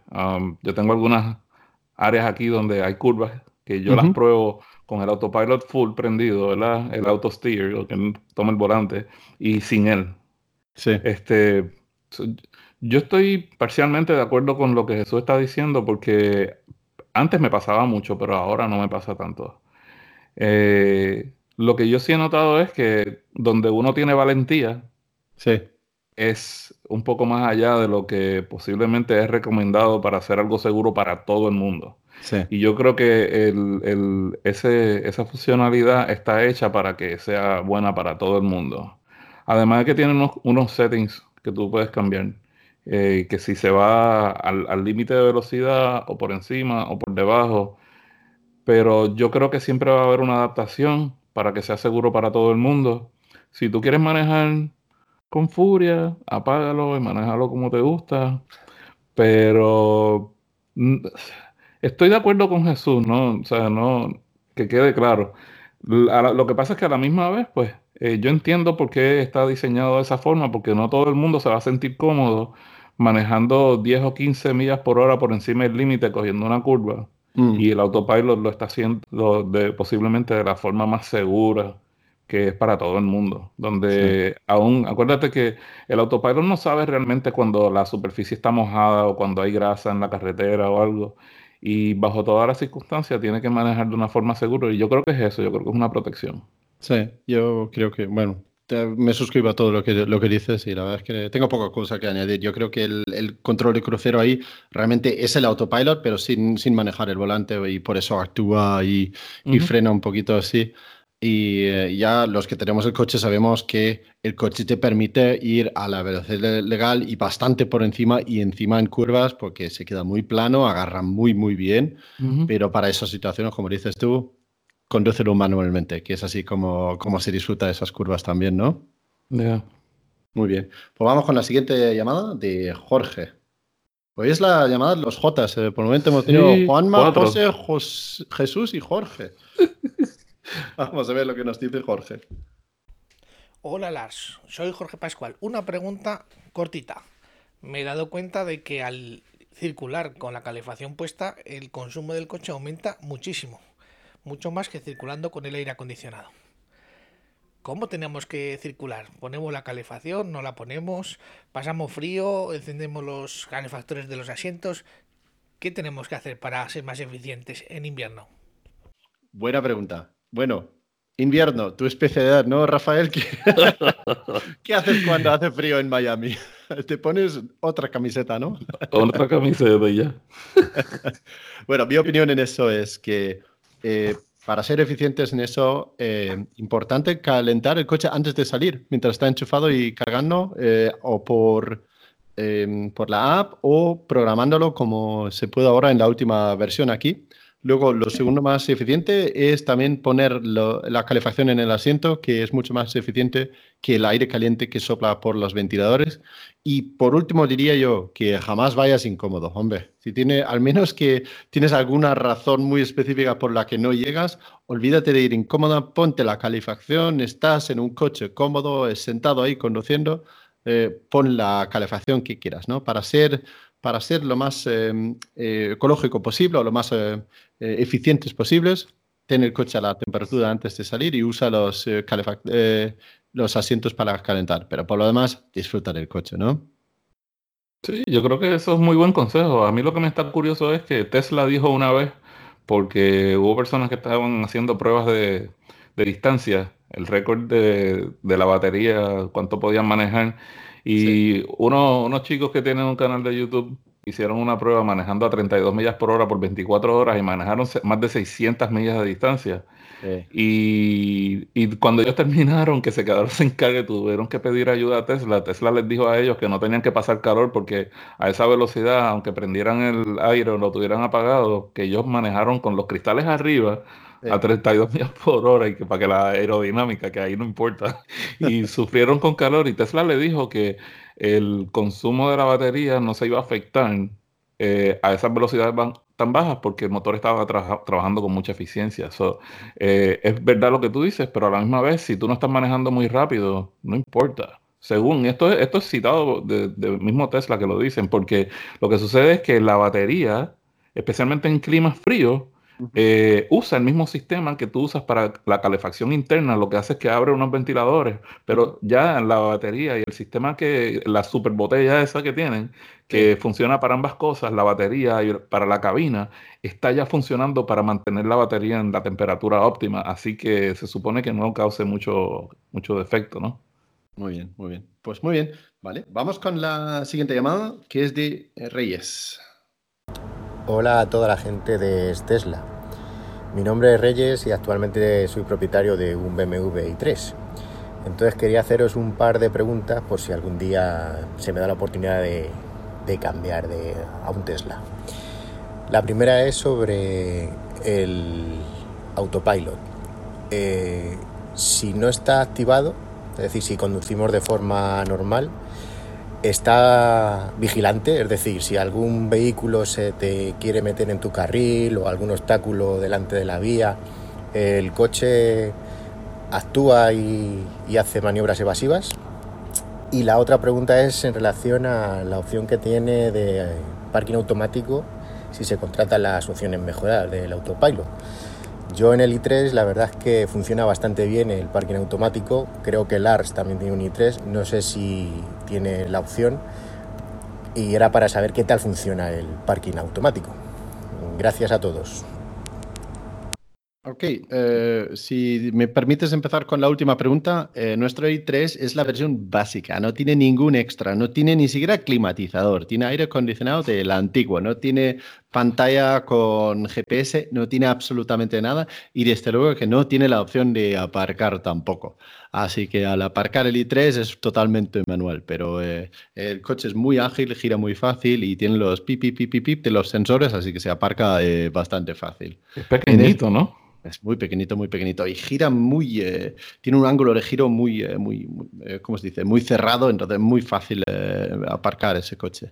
yo tengo algunas áreas aquí donde hay curvas que yo las pruebo con el autopilot full prendido, ¿verdad? El auto steer, o que toma el volante, y sin él. Sí. Este, yo estoy parcialmente de acuerdo con lo que Jesús está diciendo porque antes me pasaba mucho, pero ahora no me pasa tanto. Eh, lo que yo sí he notado es que donde uno tiene valentía Sí. es un poco más allá de lo que posiblemente es recomendado para hacer algo seguro para todo el mundo. Sí. Y yo creo que el- el- ese- esa funcionalidad está hecha para que sea buena para todo el mundo. Además de que tiene unos, unos settings que tú puedes cambiar. Eh, que si se va al límite de velocidad o por encima o por debajo. Pero yo creo que siempre va a haber una adaptación para que sea seguro para todo el mundo. Si tú quieres manejar con furia, apágalo y manéjalo como te gusta. Pero estoy de acuerdo con Jesús, ¿no? O sea, no, que quede claro. Lo que pasa es que a la misma vez, pues, eh, yo entiendo por qué está diseñado de esa forma, porque no todo el mundo se va a sentir cómodo manejando 10 o 15 millas por hora por encima del límite cogiendo una curva. Mm. Y el autopilot lo está haciendo de, posiblemente de la forma más segura que es para todo el mundo. Donde aún, acuérdate que el autopilot no sabe realmente cuando la superficie está mojada o cuando hay grasa en la carretera o algo. Y bajo todas las circunstancias tiene que manejar de una forma segura. Y yo creo que es eso, yo creo que es una protección. Sí, yo creo que, bueno, te- me suscribo a todo lo que, lo que dices y la verdad es que tengo poca cosa que añadir. Yo creo que el, el control de crucero ahí realmente es el autopilot, pero sin, sin manejar el volante y por eso actúa y, y Ujú. frena un poquito así. Y eh, ya los que tenemos el coche sabemos que el coche te permite ir a la velocidad legal y bastante por encima y encima en curvas porque se queda muy plano, agarra muy, muy bien. Ujú. Pero para esas situaciones, como dices tú, condúcelo manualmente, que es así como, como se disfruta de esas curvas también, ¿no? Ya. Muy bien. Pues vamos con la siguiente llamada de Jorge. Hoy es la llamada de los Jotas. eh, Por el momento hemos tenido Sí, Juanma, cuatro. José, Jos- Jesús y Jorge. [LAUGHS] Vamos a ver lo que nos dice Jorge. Hola Lars, soy Jorge Pascual. Una pregunta cortita. Me he dado cuenta de que al circular con la calefacción puesta, el consumo del coche aumenta muchísimo. Mucho más que circulando con el aire acondicionado. ¿Cómo tenemos que circular? ¿Ponemos la calefacción? ¿No la ponemos? ¿Pasamos frío? ¿Encendemos los calefactores de los asientos? ¿Qué tenemos que hacer para ser más eficientes en invierno? Buena pregunta. Bueno, invierno, tu especialidad, ¿no, Rafael? ¿Qué, [LAUGHS] ¿Qué haces cuando hace frío en Miami? [LAUGHS] Te pones otra camiseta, ¿no? Otra camiseta y ya. [LAUGHS] Bueno, mi opinión en eso es que eh, para ser eficientes en eso, eh, importante calentar el coche antes de salir, mientras está enchufado y cargando, eh, o por, eh, por la app o programándolo como se puede ahora en la última versión aquí. Luego, lo segundo más eficiente es también poner lo- la calefacción en el asiento, que es mucho más eficiente que el aire caliente que sopla por los ventiladores. Y por último, diría yo que jamás vayas incómodo, hombre. Si tiene, al menos que tienes alguna razón muy específica por la que no llegas, olvídate de ir incómoda, ponte la calefacción, estás en un coche cómodo, sentado ahí conduciendo, eh, pon la calefacción que quieras, ¿no? Para ser, para ser lo más eh, eh, ecológico posible o lo más eh, eh, eficientes posibles, ten el coche a la temperatura antes de salir y usa los, eh, eh, los asientos para calentar. Pero por lo demás, disfruta del coche, ¿no? Sí, yo creo que eso es muy buen consejo. A mí lo que me está curioso es que Tesla dijo una vez, porque hubo personas que estaban haciendo pruebas de, de distancia, el récord de, de la batería, cuánto podían manejar, y uno- unos chicos que tienen un canal de YouTube hicieron una prueba manejando a 32 millas por hora por 24 horas y manejaron más de 600 millas de distancia. Y, y cuando ellos terminaron, que se quedaron [LAUGHS] sin carga y tuvieron que pedir ayuda a Tesla, Tesla les dijo a ellos que no tenían que pasar calor porque a esa velocidad, aunque prendieran el aire o lo tuvieran apagado, que ellos manejaron con los cristales arriba a 32 millas por hora y que para que la aerodinámica, que ahí no importa, [LAUGHS] y [LAUGHS] sufrieron con calor y Tesla le dijo que el consumo de la batería no se iba a afectar eh, a esas velocidades tan bajas porque el motor estaba trabajando con mucha eficiencia. So, eh, es verdad lo que tú dices, pero a la misma vez, si tú no estás manejando muy rápido, no importa. Según esto, es- esto es citado de- del mismo Tesla que lo dicen, porque lo que sucede es que la batería, especialmente en climas fríos, eh, usa el mismo sistema que tú usas para la calefacción interna, lo que hace es que abre unos ventiladores, pero ya la batería y el sistema que, la super botella esa que tienen, que funciona para ambas cosas, la batería y para la cabina, está ya funcionando para mantener la batería en la temperatura óptima, así que se supone que no cause mucho, mucho defecto, ¿no? Muy bien, muy bien. Pues muy bien, vale. Vamos con la siguiente llamada, que es de eh, Reyes. Hola a toda la gente de Tesla. Mi nombre es Reyes y actualmente soy propietario de un BMW i3. Entonces quería haceros un par de preguntas por si algún día se me da la oportunidad de, cambiar de, a un Tesla. La primera es sobre el autopilot. Eh, si no está activado, es decir, si conducimos de forma normal, está vigilante, es decir, si algún vehículo se te quiere meter en tu carril o algún obstáculo delante de la vía, el coche actúa y, hace maniobras evasivas. Y la otra pregunta es en relación a la opción que tiene de parking automático si se contratan las opciones mejoradas del autopilot. Yo en el i3 la verdad es que funciona bastante bien el parking automático. Creo que el ARS también tiene un i3. No sé si tiene la opción. Y era para saber qué tal funciona el parking automático. Gracias a todos. Ok, eh, si me permites empezar con la última pregunta, eh, nuestro i3 es la versión básica, no tiene ningún extra, no tiene ni siquiera climatizador, tiene aire acondicionado de la antigua, no tiene pantalla con GPS, no tiene absolutamente nada y desde luego que no tiene la opción de aparcar tampoco. Así que al aparcar el i3 es totalmente manual, pero eh, el coche es muy ágil, gira muy fácil y tiene los pip, pip, pip, pip, de los sensores, así que se aparca eh, bastante fácil. Es pequeñito, ¿no? Es muy pequeñito, muy pequeñito. Y gira muy. Eh, tiene un ángulo de giro muy, eh, muy, muy eh, ¿cómo se dice? Muy cerrado, entonces es muy fácil aparcar ese coche.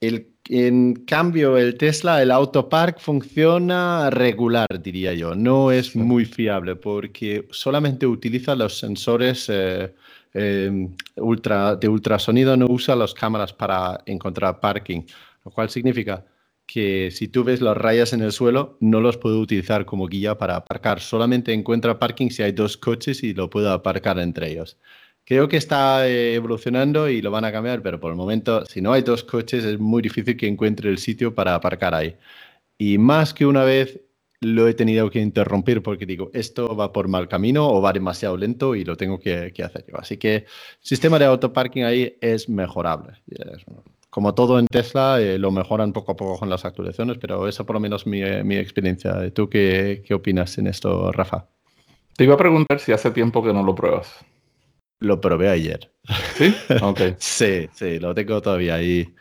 Em, el, en cambio, el Tesla, el Autopark funciona regular, diría yo. No es muy fiable porque solamente utiliza los sensores eh, eh, ultra, de ultrasonido, no usa las cámaras para encontrar parking, lo cual significa que si tú ves las rayas en el suelo, no los puedo utilizar como guía para aparcar. Solamente encuentra parking si hay dos coches y lo puedo aparcar entre ellos. Creo que está eh, evolucionando y lo van a cambiar, pero por el momento, si no hay dos coches, es muy difícil que encuentre el sitio para aparcar ahí. Y más que una vez lo he tenido que interrumpir porque digo, esto va por mal camino o va demasiado lento y lo tengo que, que hacer yo. Así que el sistema de autoparking ahí es mejorable. Como todo en Tesla, eh, lo mejoran poco a poco con las actualizaciones, pero esa por lo menos mi, mi experiencia. ¿Tú qué, qué opinas en esto, Rafa? Te iba a preguntar si hace tiempo que no lo pruebas. Lo probé ayer. ¿Sí? [LAUGHS] Ok. Sí, sí, lo tengo todavía y,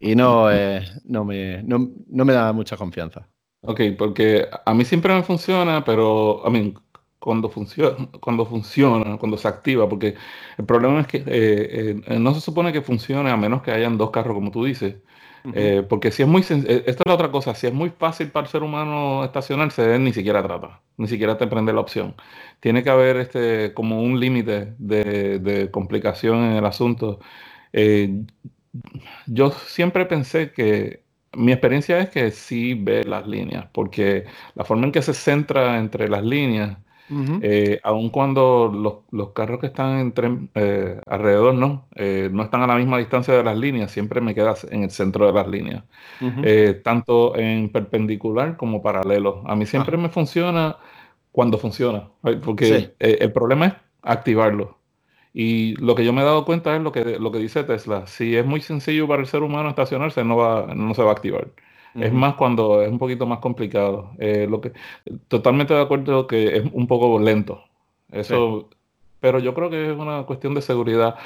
y no, eh, no, me, no, no me da mucha confianza. Ok, porque a mí siempre me funciona, pero a mí cuando funciona, cuando funciona, cuando se activa, porque el problema es que eh, eh, no se supone que funcione a menos que hayan dos carros, como tú dices. Eh, porque si es muy, eh, esta es la otra cosa, si es muy fácil para el ser humano estacionarse, él ni siquiera trata, ni siquiera te prende la opción. Tiene que haber este, como un límite de, de complicación en el asunto. Eh, yo siempre pensé que mi experiencia es que sí ve las líneas, porque la forma en que se centra entre las líneas, Eh, aun cuando los, los carros que están entre, eh, alrededor no, eh, no están a la misma distancia de las líneas, siempre me quedas en el centro de las líneas, eh, tanto en perpendicular como paralelo. A mí siempre me funciona cuando funciona, porque Sí. el problema es activarlo. Y lo que yo me he dado cuenta es lo que, lo que dice Tesla. Si es muy sencillo para el ser humano estacionarse, no va, no se va a activar. Es más cuando es un poquito más complicado. Eh, lo que, totalmente de acuerdo que es un poco lento. Eso, pero yo creo que es una cuestión de seguridad.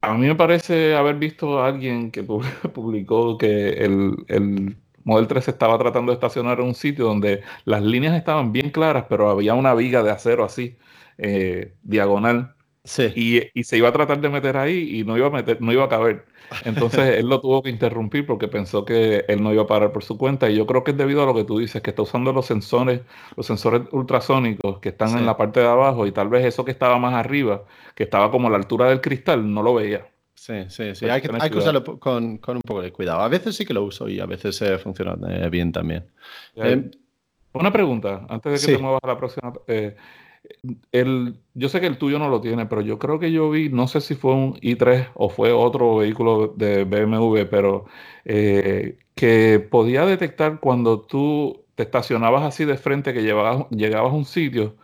A mí me parece haber visto a alguien que [LAUGHS] pu- publicó que el, el Model 3 estaba tratando de estacionar en un sitio donde las líneas estaban bien claras, pero había una viga de acero así, eh, diagonal. Sí. Y, y se iba a tratar de meter ahí y no iba a meter, no iba a caber. Entonces él lo tuvo que interrumpir porque pensó que él no iba a parar por su cuenta. Y yo creo que es debido a lo que tú dices, que está usando los sensores, los sensores ultrasónicos que están Sí. en la parte de abajo, y tal vez eso que estaba más arriba, que estaba como a la altura del cristal, no lo veía. Sí, sí, sí. Hay que, hay que usarlo con, con un poco de cuidado. A veces sí que lo uso y a veces eh, funciona eh, bien también. Eh, Una pregunta, antes de que Sí. te muevas a la próxima. El, yo sé que el tuyo no lo tiene, pero yo creo que yo vi, no sé si fue un i3 o fue otro vehículo de BMW, pero eh, que podía detectar cuando tú te estacionabas así de frente, que llevabas, llegabas a un sitio,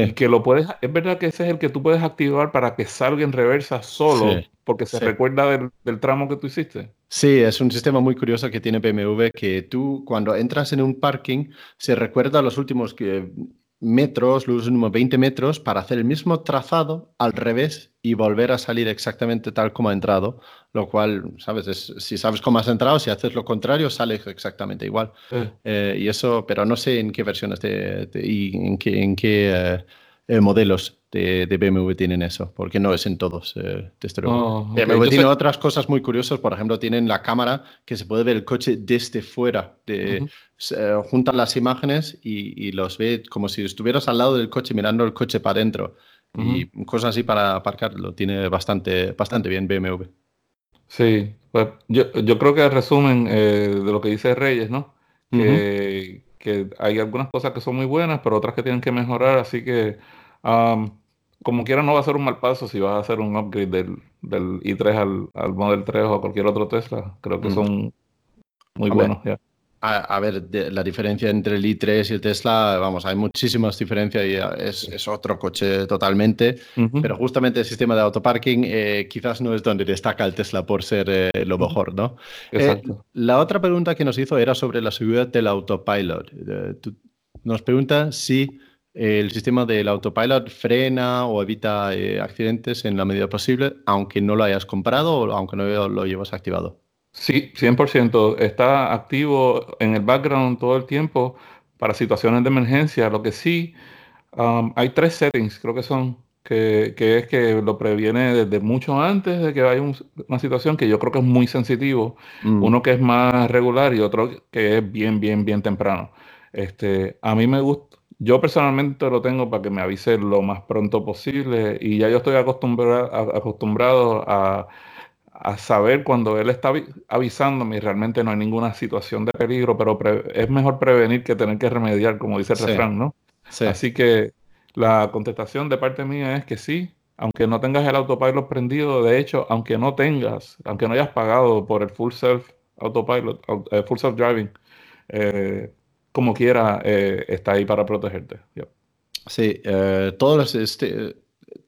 y que lo puedes, es verdad que ese es el que tú puedes activar para que salga en reversa solo, Sí, porque se sí. recuerda del, del tramo que tú hiciste. Sí, es un sistema muy curioso que tiene BMW que tú cuando entras en un parking se recuerda los últimos que- metros, los últimos 20 metros para hacer el mismo trazado al revés y volver a salir exactamente tal como ha entrado, lo cual, sabes, Es- si sabes cómo has entrado, si haces lo contrario, sales exactamente igual. Eh, Eh, y eso, pero no sé en qué versiones de, de- y en qué, en qué eh, modelos de, de BMW tienen eso, porque no es en todos, eh, desde luego. oh, ok. BMW Yo tiene otras cosas muy curiosas, por ejemplo, tienen la cámara que se puede ver el coche desde fuera, de, Ujú. se, eh, juntan las imágenes y, y los ve como si estuvieras al lado del coche mirando el coche para adentro. Y cosas así para aparcarlo. Tiene bastante, bastante bien BMW. Sí, pues yo, yo creo que el resumen eh, de lo que dice Reyes, ¿no? Que, que hay algunas cosas que son muy buenas, pero otras que tienen que mejorar, así que am, como quiera no va a ser un mal paso si vas a hacer un upgrade del, del i3 al, al Model 3 o a cualquier otro Tesla. Creo que Mm. son muy Hombre, buenos ya. A, a ver, de- la diferencia entre el i3 y el Tesla, vamos, hay muchísimas diferencias y eh, es, es otro coche totalmente. Ujú. Pero justamente el sistema de autoparking eh, quizás no es donde destaca el Tesla por ser eh, lo mejor, ¿no? Eh, Exacto. la otra pregunta que nos hizo era sobre la seguridad del autopilot. Eh, tú- nos pregunta si eh, el sistema del autopilot frena o evita eh, accidentes en la medida posible, aunque no lo hayas comprado o aunque no lo llevas activado. Sí, 100%. Está activo en el background todo el tiempo para situaciones de emergencia. Lo que sí, um, hay tres settings, creo que son, que, que es que lo previene desde mucho antes de que haya un- una situación que yo creo que es muy sensitivo. Mm. Uno que es más regular y otro que es bien, bien, bien temprano. Este, a mí me gusta, yo personalmente lo tengo para que me avise lo más pronto posible y ya yo estoy acostumbra- a- acostumbrado a, a saber cuando él está avi- avisándome y realmente no hay ninguna situación de peligro, pero pre- es mejor prevenir que tener que remediar, como dice el Sí. refrán, ¿no? Sí. Así que la contestación de parte mía es que sí, aunque no tengas el autopilot prendido, de hecho, aunque no tengas, aunque no hayas pagado por el full self autopilot, au- eh, full self driving, eh, como quiera, eh, está ahí para protegerte. Yep. Sí, eh, todos los este-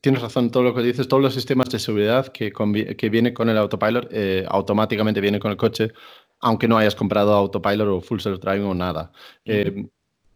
tienes razón todo lo que dices, todos los sistemas de seguridad que, que vienen con el autopilot eh, automáticamente vienen con el coche, aunque no hayas comprado autopilot o full self driving o nada. Eh,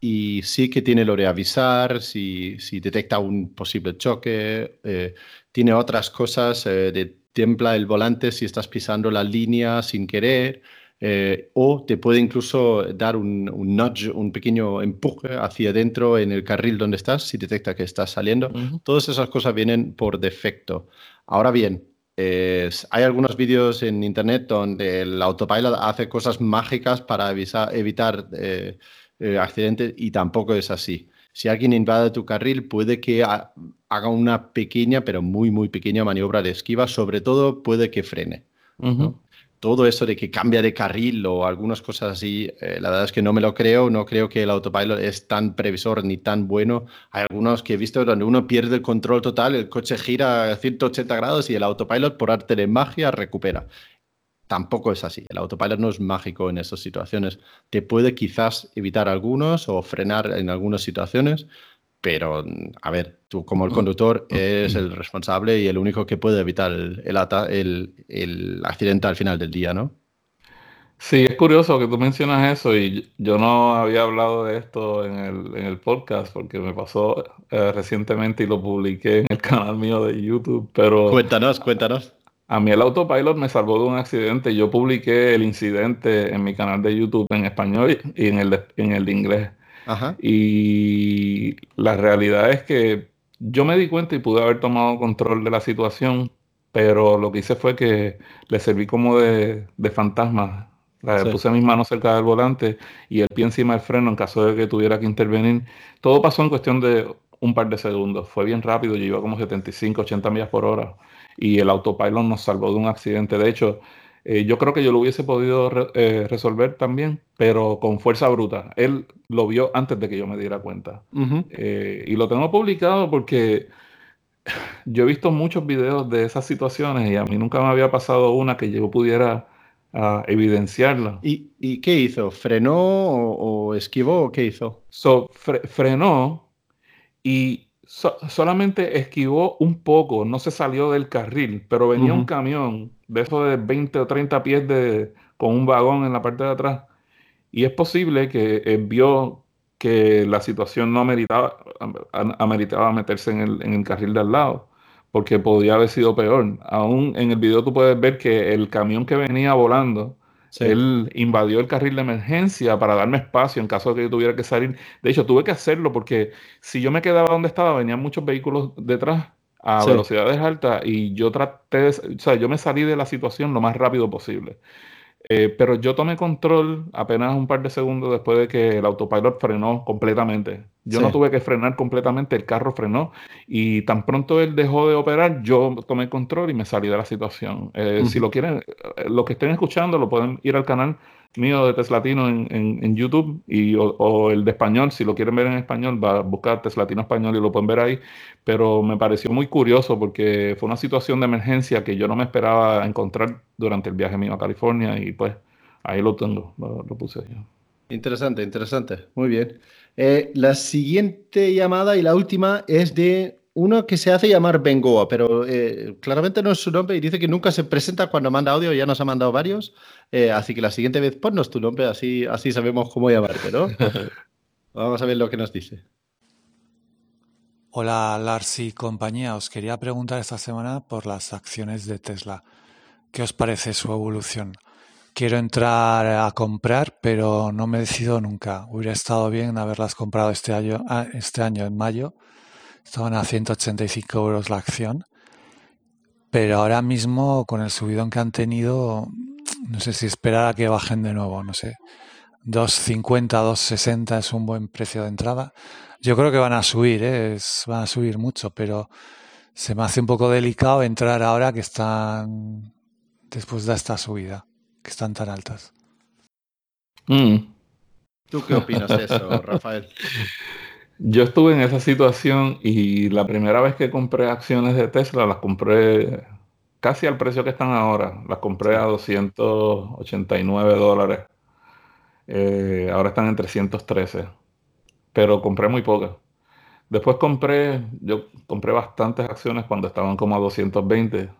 y sí que tiene lo de avisar si, si detecta un posible choque, eh, tiene otras cosas, de templa el volante si estás pisando la línea sin querer. Eh, o te puede incluso dar un, un nudge, un pequeño empuje hacia adentro en el carril donde estás si detecta que estás saliendo. Todas esas cosas vienen por defecto. Ahora bien, es- hay algunos vídeos en internet donde el autopilot hace cosas mágicas para evitar eh, eh, accidentes y tampoco es así. Si alguien invade tu carril, puede que ha- haga una pequeña, pero muy, muy pequeña maniobra de esquiva. Sobre todo, puede que frene. Todo eso de que cambia de carril o algunas cosas así, eh, la verdad es que no me lo creo. No creo que el autopilot es tan previsor ni tan bueno. Hay algunos que he visto donde uno pierde el control total, el coche gira a 180 grados y el autopilot, por arte de magia, recupera. Tampoco es así. El autopilot no es mágico en esas situaciones. Te puede quizás evitar algunos o frenar en algunas situaciones, pero a ver, tú como el conductor eres el responsable y el único que puede evitar el, el el- accidente al final del día, ¿no? Sí, es curioso que tú mencionas eso y yo no había hablado de esto en el, en el podcast porque me pasó eh, recientemente y lo publiqué en el [LAUGHS] canal mío de YouTube, pero Cuéntanos, cuéntanos. a mí el autopilot me salvó de un accidente. Yo publiqué el incidente en mi canal de YouTube en español y en el en el de inglés. Ajá. Y la realidad es que yo me di cuenta y pude haber tomado control de la situación, pero lo que hice fue que le serví como de, de fantasma. La- Sí. Puse mis manos cerca del volante y el pie encima del freno en caso de que tuviera que intervenir. Todo pasó en cuestión de un par de segundos. Fue bien rápido, yo iba como 75, 80 millas por hora y el autopilot nos salvó de un accidente. De hecho, eh, yo creo que yo lo hubiese podido re- eh, resolver también, pero con fuerza bruta. Él lo vio antes de que yo me diera cuenta. Ujú. Eh, y lo tengo publicado porque [LAUGHS] yo he visto muchos videos de esas situaciones y a mí nunca me había pasado una que yo pudiera ah, evidenciarla. ¿Y, y qué hizo? ¿Frenó o, o esquivó o qué hizo? So, fre- frenó y so- solamente esquivó un poco, no se salió del carril, pero venía un Ujú. camión de esos de 20 o 30 pies de, con un vagón en la parte de atrás. Y es posible que él vio que la situación no ameritaba, am- ameritaba meterse en el, en el carril de al lado, porque podía haber sido peor. Aún en el video tú puedes ver que el camión que venía volando, Sí. él invadió el carril de emergencia para darme espacio en caso de que yo tuviera que salir. De hecho, tuve que hacerlo porque si yo me quedaba donde estaba, venían muchos vehículos detrás a Sí. velocidades altas y yo traté, de- o sea, yo me salí de la situación lo más rápido posible. Eh, pero yo tomé control apenas un par de segundos después de que el autopilot frenó completamente. Yo no tuve que frenar completamente, el carro frenó y tan pronto él dejó de operar, yo tomé control y me salí de la situación. Eh, Si lo quieren, eh, los que estén escuchando, lo pueden ir al canal mío de Teslatino en, en- YouTube y, o, el de español, si lo quieren ver en español, va a buscar Teslatino español y lo pueden ver ahí. Pero me pareció muy curioso porque fue una situación de emergencia que yo no me esperaba encontrar durante el viaje mío a California y pues ahí lo tengo, lo, lo puse yo. Interesante, interesante. Muy bien. Eh, la siguiente llamada y la última es de uno que se hace llamar Bengoa, pero eh, claramente no es su nombre y dice que nunca se presenta cuando manda audio, ya nos ha mandado varios. Eh, así que la siguiente vez ponnos tu nombre, así, así sabemos cómo llamarte, ¿no? [LAUGHS] Vamos a ver lo que nos dice. Hola Lars y compañía, os quería preguntar esta semana por las acciones de Tesla. ¿Qué os parece su evolución? Quiero entrar a comprar, pero no me decido nunca. Hubiera estado bien haberlas comprado este año, ah, este año en mayo. Estaban a 185 euros la acción. Pero ahora mismo, con el subidón que han tenido, no sé si esperar a que bajen de nuevo, no sé. 2.50, 2.60 es un buen precio de entrada. Yo creo que van a subir, ¿eh? Es- van a subir mucho, pero se me hace un poco delicado entrar ahora que están, después de esta subida, que están tan altas. Mm. ¿Tú qué opinas de eso, [LAUGHS] Rafael? Yo estuve en esa situación y la primera vez que compré acciones de Tesla las compré casi al precio que están ahora. Las compré a 289 dólares. Eh, ahora están en 313. Pero compré muy pocas. Después compré, yo compré bastantes acciones cuando estaban como a 220.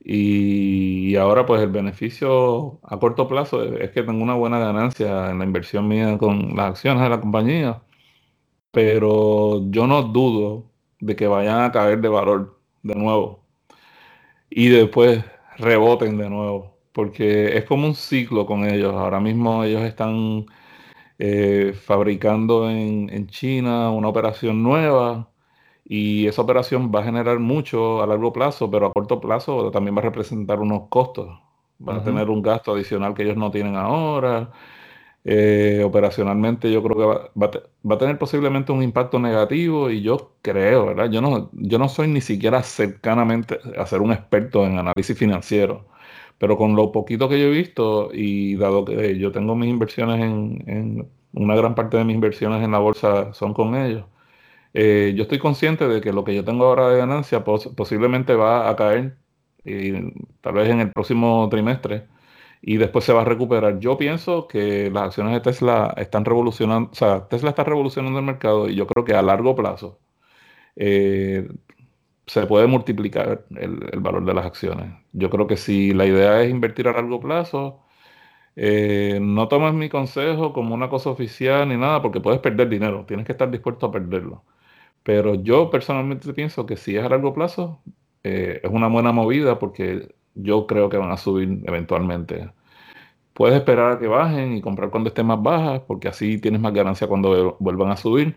Y ahora pues el beneficio a corto plazo es es que tengo una buena ganancia en la inversión mía con las acciones de la compañía pero yo no dudo de que vayan a caer de valor de nuevo y después reboten de nuevo, porque es como un ciclo con ellos. Ahora mismo ellos están eh, fabricando en, en China una operación nueva y esa operación va a generar mucho a largo plazo, pero a corto plazo también va a representar unos costos. Van a Ujú. tener un gasto adicional que ellos no tienen ahora. Eh, operacionalmente yo creo que va, a tener posiblemente un impacto negativo y yo creo, ¿verdad? Yo no, yo no soy ni siquiera cercanamente a ser un experto en análisis financiero, pero con lo poquito que yo he visto y dado que yo tengo mis inversiones en, una gran parte de mis inversiones en la bolsa son con ellos, eh, yo estoy consciente de que lo que yo tengo ahora de ganancia pos- posiblemente va a caer y tal vez en el próximo trimestre y después se va a recuperar. Yo pienso que las acciones de Tesla están revolucionando, o sea, Tesla está revolucionando el mercado y yo creo que a largo plazo eh, se puede multiplicar el, valor de las acciones. Yo creo que si la idea es invertir a largo plazo, eh, no tomes mi consejo como una cosa oficial ni nada, porque puedes perder dinero, tienes que estar dispuesto a perderlo. Pero yo personalmente pienso que si es a largo plazo, eh, es una buena movida porque yo creo que van a subir eventualmente. Puedes esperar a que bajen y comprar cuando estén más bajas, porque así tienes más ganancia cuando vuelvan a subir.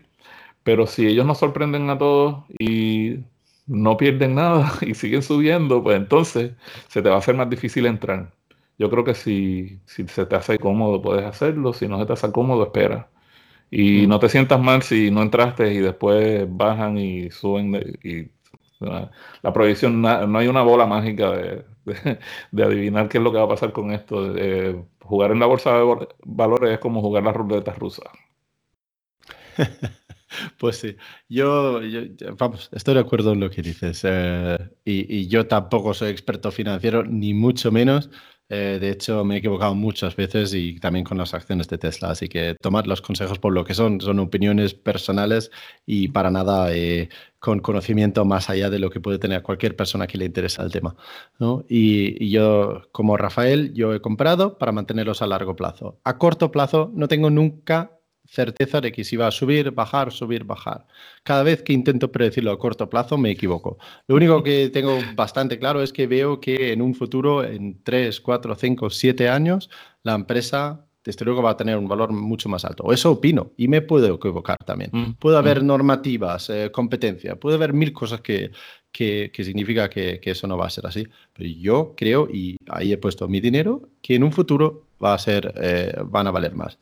Pero si ellos nos sorprenden a todos y no pierden nada [LAUGHS] y siguen subiendo, pues entonces se te va a hacer más difícil entrar. Yo creo que si, si se te hace cómodo, puedes hacerlo. Si no se te hace cómodo, espera. Y no te sientas mal si no entraste y después bajan y suben. y, la, proyección, no hay una bola mágica de, de- adivinar qué es lo que va a pasar con esto. Eh, jugar en la bolsa de val- valores es como jugar la ruleta rusa. [LAUGHS] Pues sí, yo- vamos, estoy de acuerdo en lo que dices. eh, y, y yo tampoco soy experto financiero, ni mucho menos. Eh, de hecho, me he equivocado muchas veces y también con las acciones de Tesla. Así que tomad los consejos por lo que son. Son opiniones personales y para nada eh, con conocimiento más allá de lo que puede tener cualquier persona que le interesa el tema. Y, y yo, como Rafael, yo he comprado para mantenerlos a largo plazo. A corto plazo no tengo nunca certeza de que si va a subir, bajar, subir, bajar. Cada vez que intento predecirlo a corto plazo me equivoco. Lo único que tengo bastante claro es que veo que en un futuro, en 3, 4, 5, 7 años, la empresa desde luego va a tener un valor mucho más alto. Eso opino y me puedo equivocar también. Mm, Puede haber normativas, eh, competencia, puede haber mil cosas que, que, que significa que, que eso no va a ser así. Pero yo creo, y ahí he puesto mi dinero, que en un futuro va a ser, eh, van a valer más.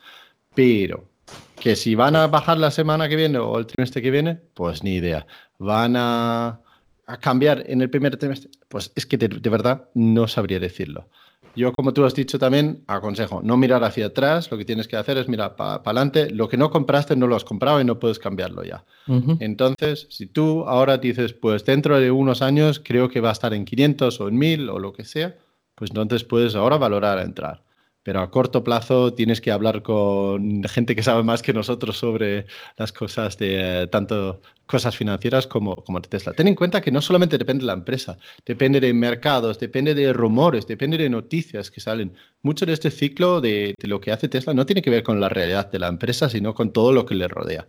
Pero que si van a bajar la semana que viene o el trimestre que viene, pues ni idea. Van a, a cambiar en el primer trimestre, pues es que de, de verdad no sabría decirlo. Yo, como tú has dicho también, aconsejo no mirar hacia atrás, lo que tienes que hacer es mirar para adelante. Lo que no compraste no lo has comprado y no puedes cambiarlo ya. Ujú. Entonces, si tú ahora dices, pues dentro de unos años creo que va a estar en 500 o en 1000 o lo que sea, pues entonces puedes ahora valorar a entrar. Pero a corto plazo tienes que hablar con gente que sabe más que nosotros sobre las cosas de eh, tanto cosas financieras como, como Tesla. Ten en cuenta que no solamente depende de la empresa, depende de mercados, depende de rumores, depende de noticias que salen. Mucho de este ciclo de, de lo que hace Tesla no tiene que ver con la realidad de la empresa, sino con todo lo que le rodea.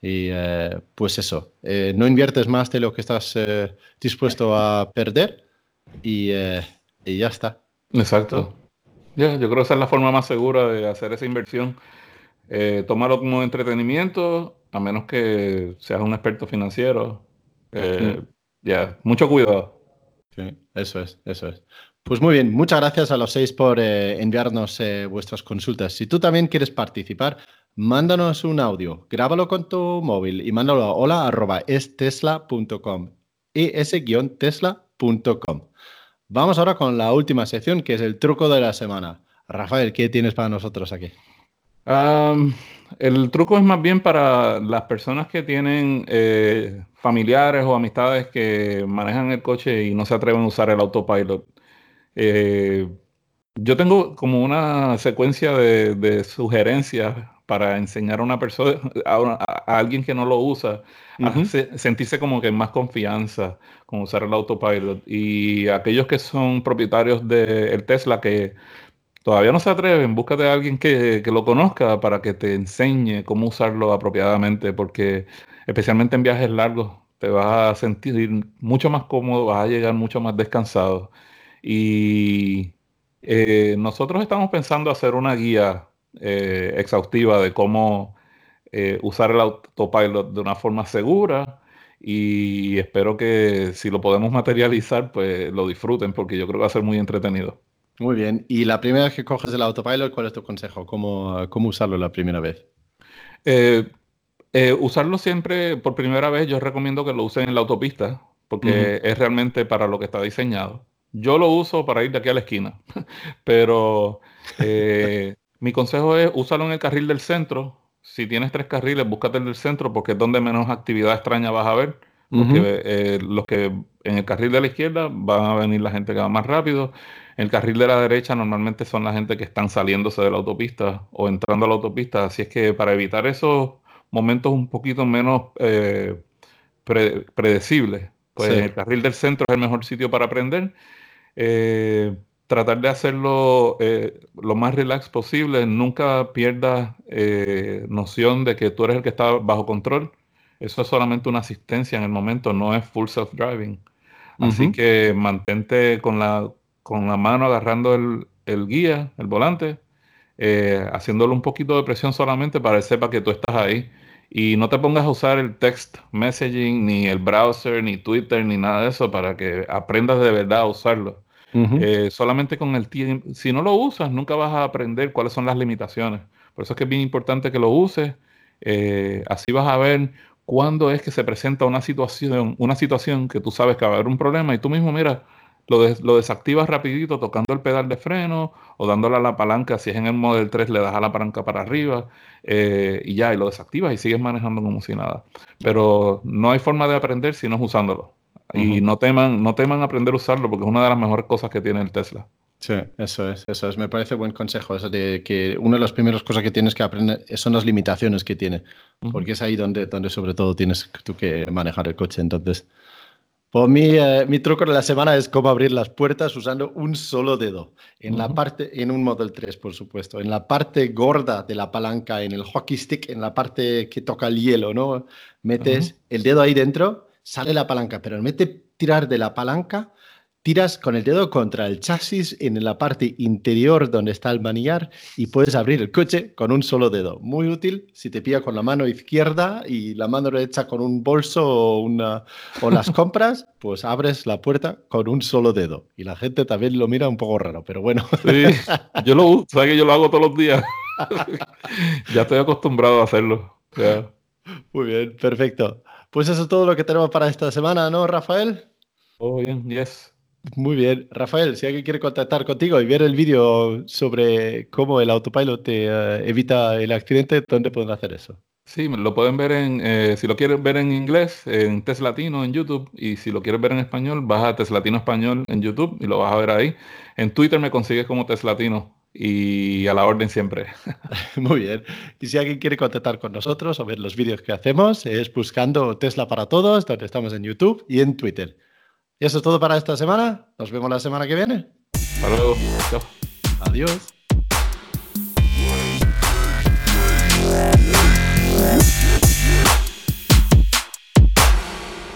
Y eh, pues eso, eh, no inviertes más de lo que estás dispuesto a perder y, y ya está. Exacto. Ya, yo creo que esa es la forma más segura de hacer esa inversión. Eh, tómalo como entretenimiento, a menos que seas un experto financiero. Eh, Ya, mucho cuidado. Sí, eso es, eso es. Pues muy bien, muchas gracias a los seis por eh, enviarnos eh, vuestras consultas. Si tú también quieres participar, mándanos un audio, grábalo con tu móvil y mándalo a hola arroba estesla.com, es-tesla.com. Vamos ahora con la última sección, que es el truco de la semana. Rafael, ¿qué tienes para nosotros aquí? Am, el truco es más bien para las personas que tienen eh, familiares o amistades que manejan el coche y no se atreven a usar el autopilot. Eh, yo tengo como una secuencia de, sugerencias para enseñar a una persona, a alguien que no lo usa, sentirse como que más confianza con usar el autopilot. Y aquellos que son propietarios del Tesla que todavía no se atreven, búscate a alguien que, que lo conozca para que te enseñe cómo usarlo apropiadamente, porque especialmente en viajes largos te vas a sentir mucho más cómodo, vas a llegar mucho más descansado. Y eh, nosotros estamos pensando hacer una guía eh, exhaustiva de cómo eh, usar el autopilot de una forma segura y espero que si lo podemos materializar, pues lo disfruten porque yo creo que va a ser muy entretenido. Muy bien. Y la primera vez que coges el autopilot, ¿cuál es tu consejo? ¿Cómo, cómo usarlo la primera vez? Eh, eh, usarlo siempre por primera vez, yo recomiendo que lo usen en la autopista, porque es realmente para lo que está diseñado. Yo lo uso para ir de aquí a la esquina, [LAUGHS] pero eh, mi consejo es úsalo en el carril del centro. Si tienes tres carriles, búscate el del centro porque es donde menos actividad extraña vas a ver. Porque eh, los que en el carril de la izquierda van a venir la gente que va más rápido. En el carril de la derecha normalmente son la gente que están saliéndose de la autopista o entrando a la autopista. Así es que para evitar esos momentos un poquito menos eh, pre- predecibles, pues Sí. el carril del centro es el mejor sitio para aprender. Eh, tratar de hacerlo eh, lo más relax posible. Nunca pierdas eh, noción de que tú eres el que está bajo control. Eso es solamente una asistencia en el momento, no es full self-driving. Así que mantente con la, con la mano agarrando el, el guía, el volante, eh, haciéndole un poquito de presión solamente para que sepa que tú estás ahí. Y no te pongas a usar el text messaging, ni el browser, ni Twitter, ni nada de eso para que aprendas de verdad a usarlo. Eh, solamente con el tiempo, si no lo usas, nunca vas a aprender cuáles son las limitaciones. Por eso es que es bien importante que lo uses Eh, así vas a ver cuándo es que se presenta una situación, una situación que tú sabes que va a haber un problema y tú mismo, mira, lo desactivas rapidito tocando el pedal de freno o dándole a la palanca, si es en el Model 3 le das a la palanca para arriba eh, y ya, y lo desactivas y sigues manejando como si nada. Pero no hay forma de aprender si no es usándolo. Y no teman, no teman aprender a usarlo porque es una de las mejores cosas que tiene el Tesla. Sí, eso es, eso es. Me parece buen consejo eso de que una de las primeras cosas que tienes que aprender son las limitaciones que tiene, Ujú. porque es ahí donde, donde sobre todo tienes tú que manejar el coche. Entonces, por mí, eh, mi truco de la semana es cómo abrir las puertas usando un solo dedo. En la Ujú. parte, en un Model 3, por supuesto, en la parte gorda de la palanca, en el hockey stick, en la parte que toca el hielo, ¿no? Metes el dedo ahí dentro, sale la palanca, pero en vez de tirar de la palanca, tiras con el dedo contra el chasis en la parte interior donde está el manillar y puedes abrir el coche con un solo dedo. Muy útil si te pilla con la mano izquierda y la mano derecha con un bolso o, una, o las [LAUGHS] compras, pues abres la puerta con un solo dedo. Y la gente también lo mira un poco raro, pero bueno. Sí, yo lo uso, sabes que yo lo hago todos los días. [LAUGHS] ya estoy acostumbrado a hacerlo. Muy bien, perfecto. Pues eso es todo lo que tenemos para esta semana, ¿no, Rafael? Todo bien, yes. Muy bien. Rafael, si alguien quiere contactar contigo y ver el vídeo sobre cómo el autopilot te eh, evita el accidente, ¿dónde pueden hacer eso? Sí, lo pueden ver en, eh, si lo quieres ver en inglés, en Teslatino en YouTube, y si lo quieres ver en español, vas a Teslatino Español en YouTube y lo vas a ver ahí. En Twitter me consigues como Teslatino y a la orden siempre. [LAUGHS] Muy bien. Y si alguien quiere contactar con nosotros o ver los vídeos que hacemos, es buscando Tesla para Todos, donde estamos en YouTube y en Twitter. Y eso es todo para esta semana. Nos vemos la semana que viene. Hasta luego. Chao. Adiós.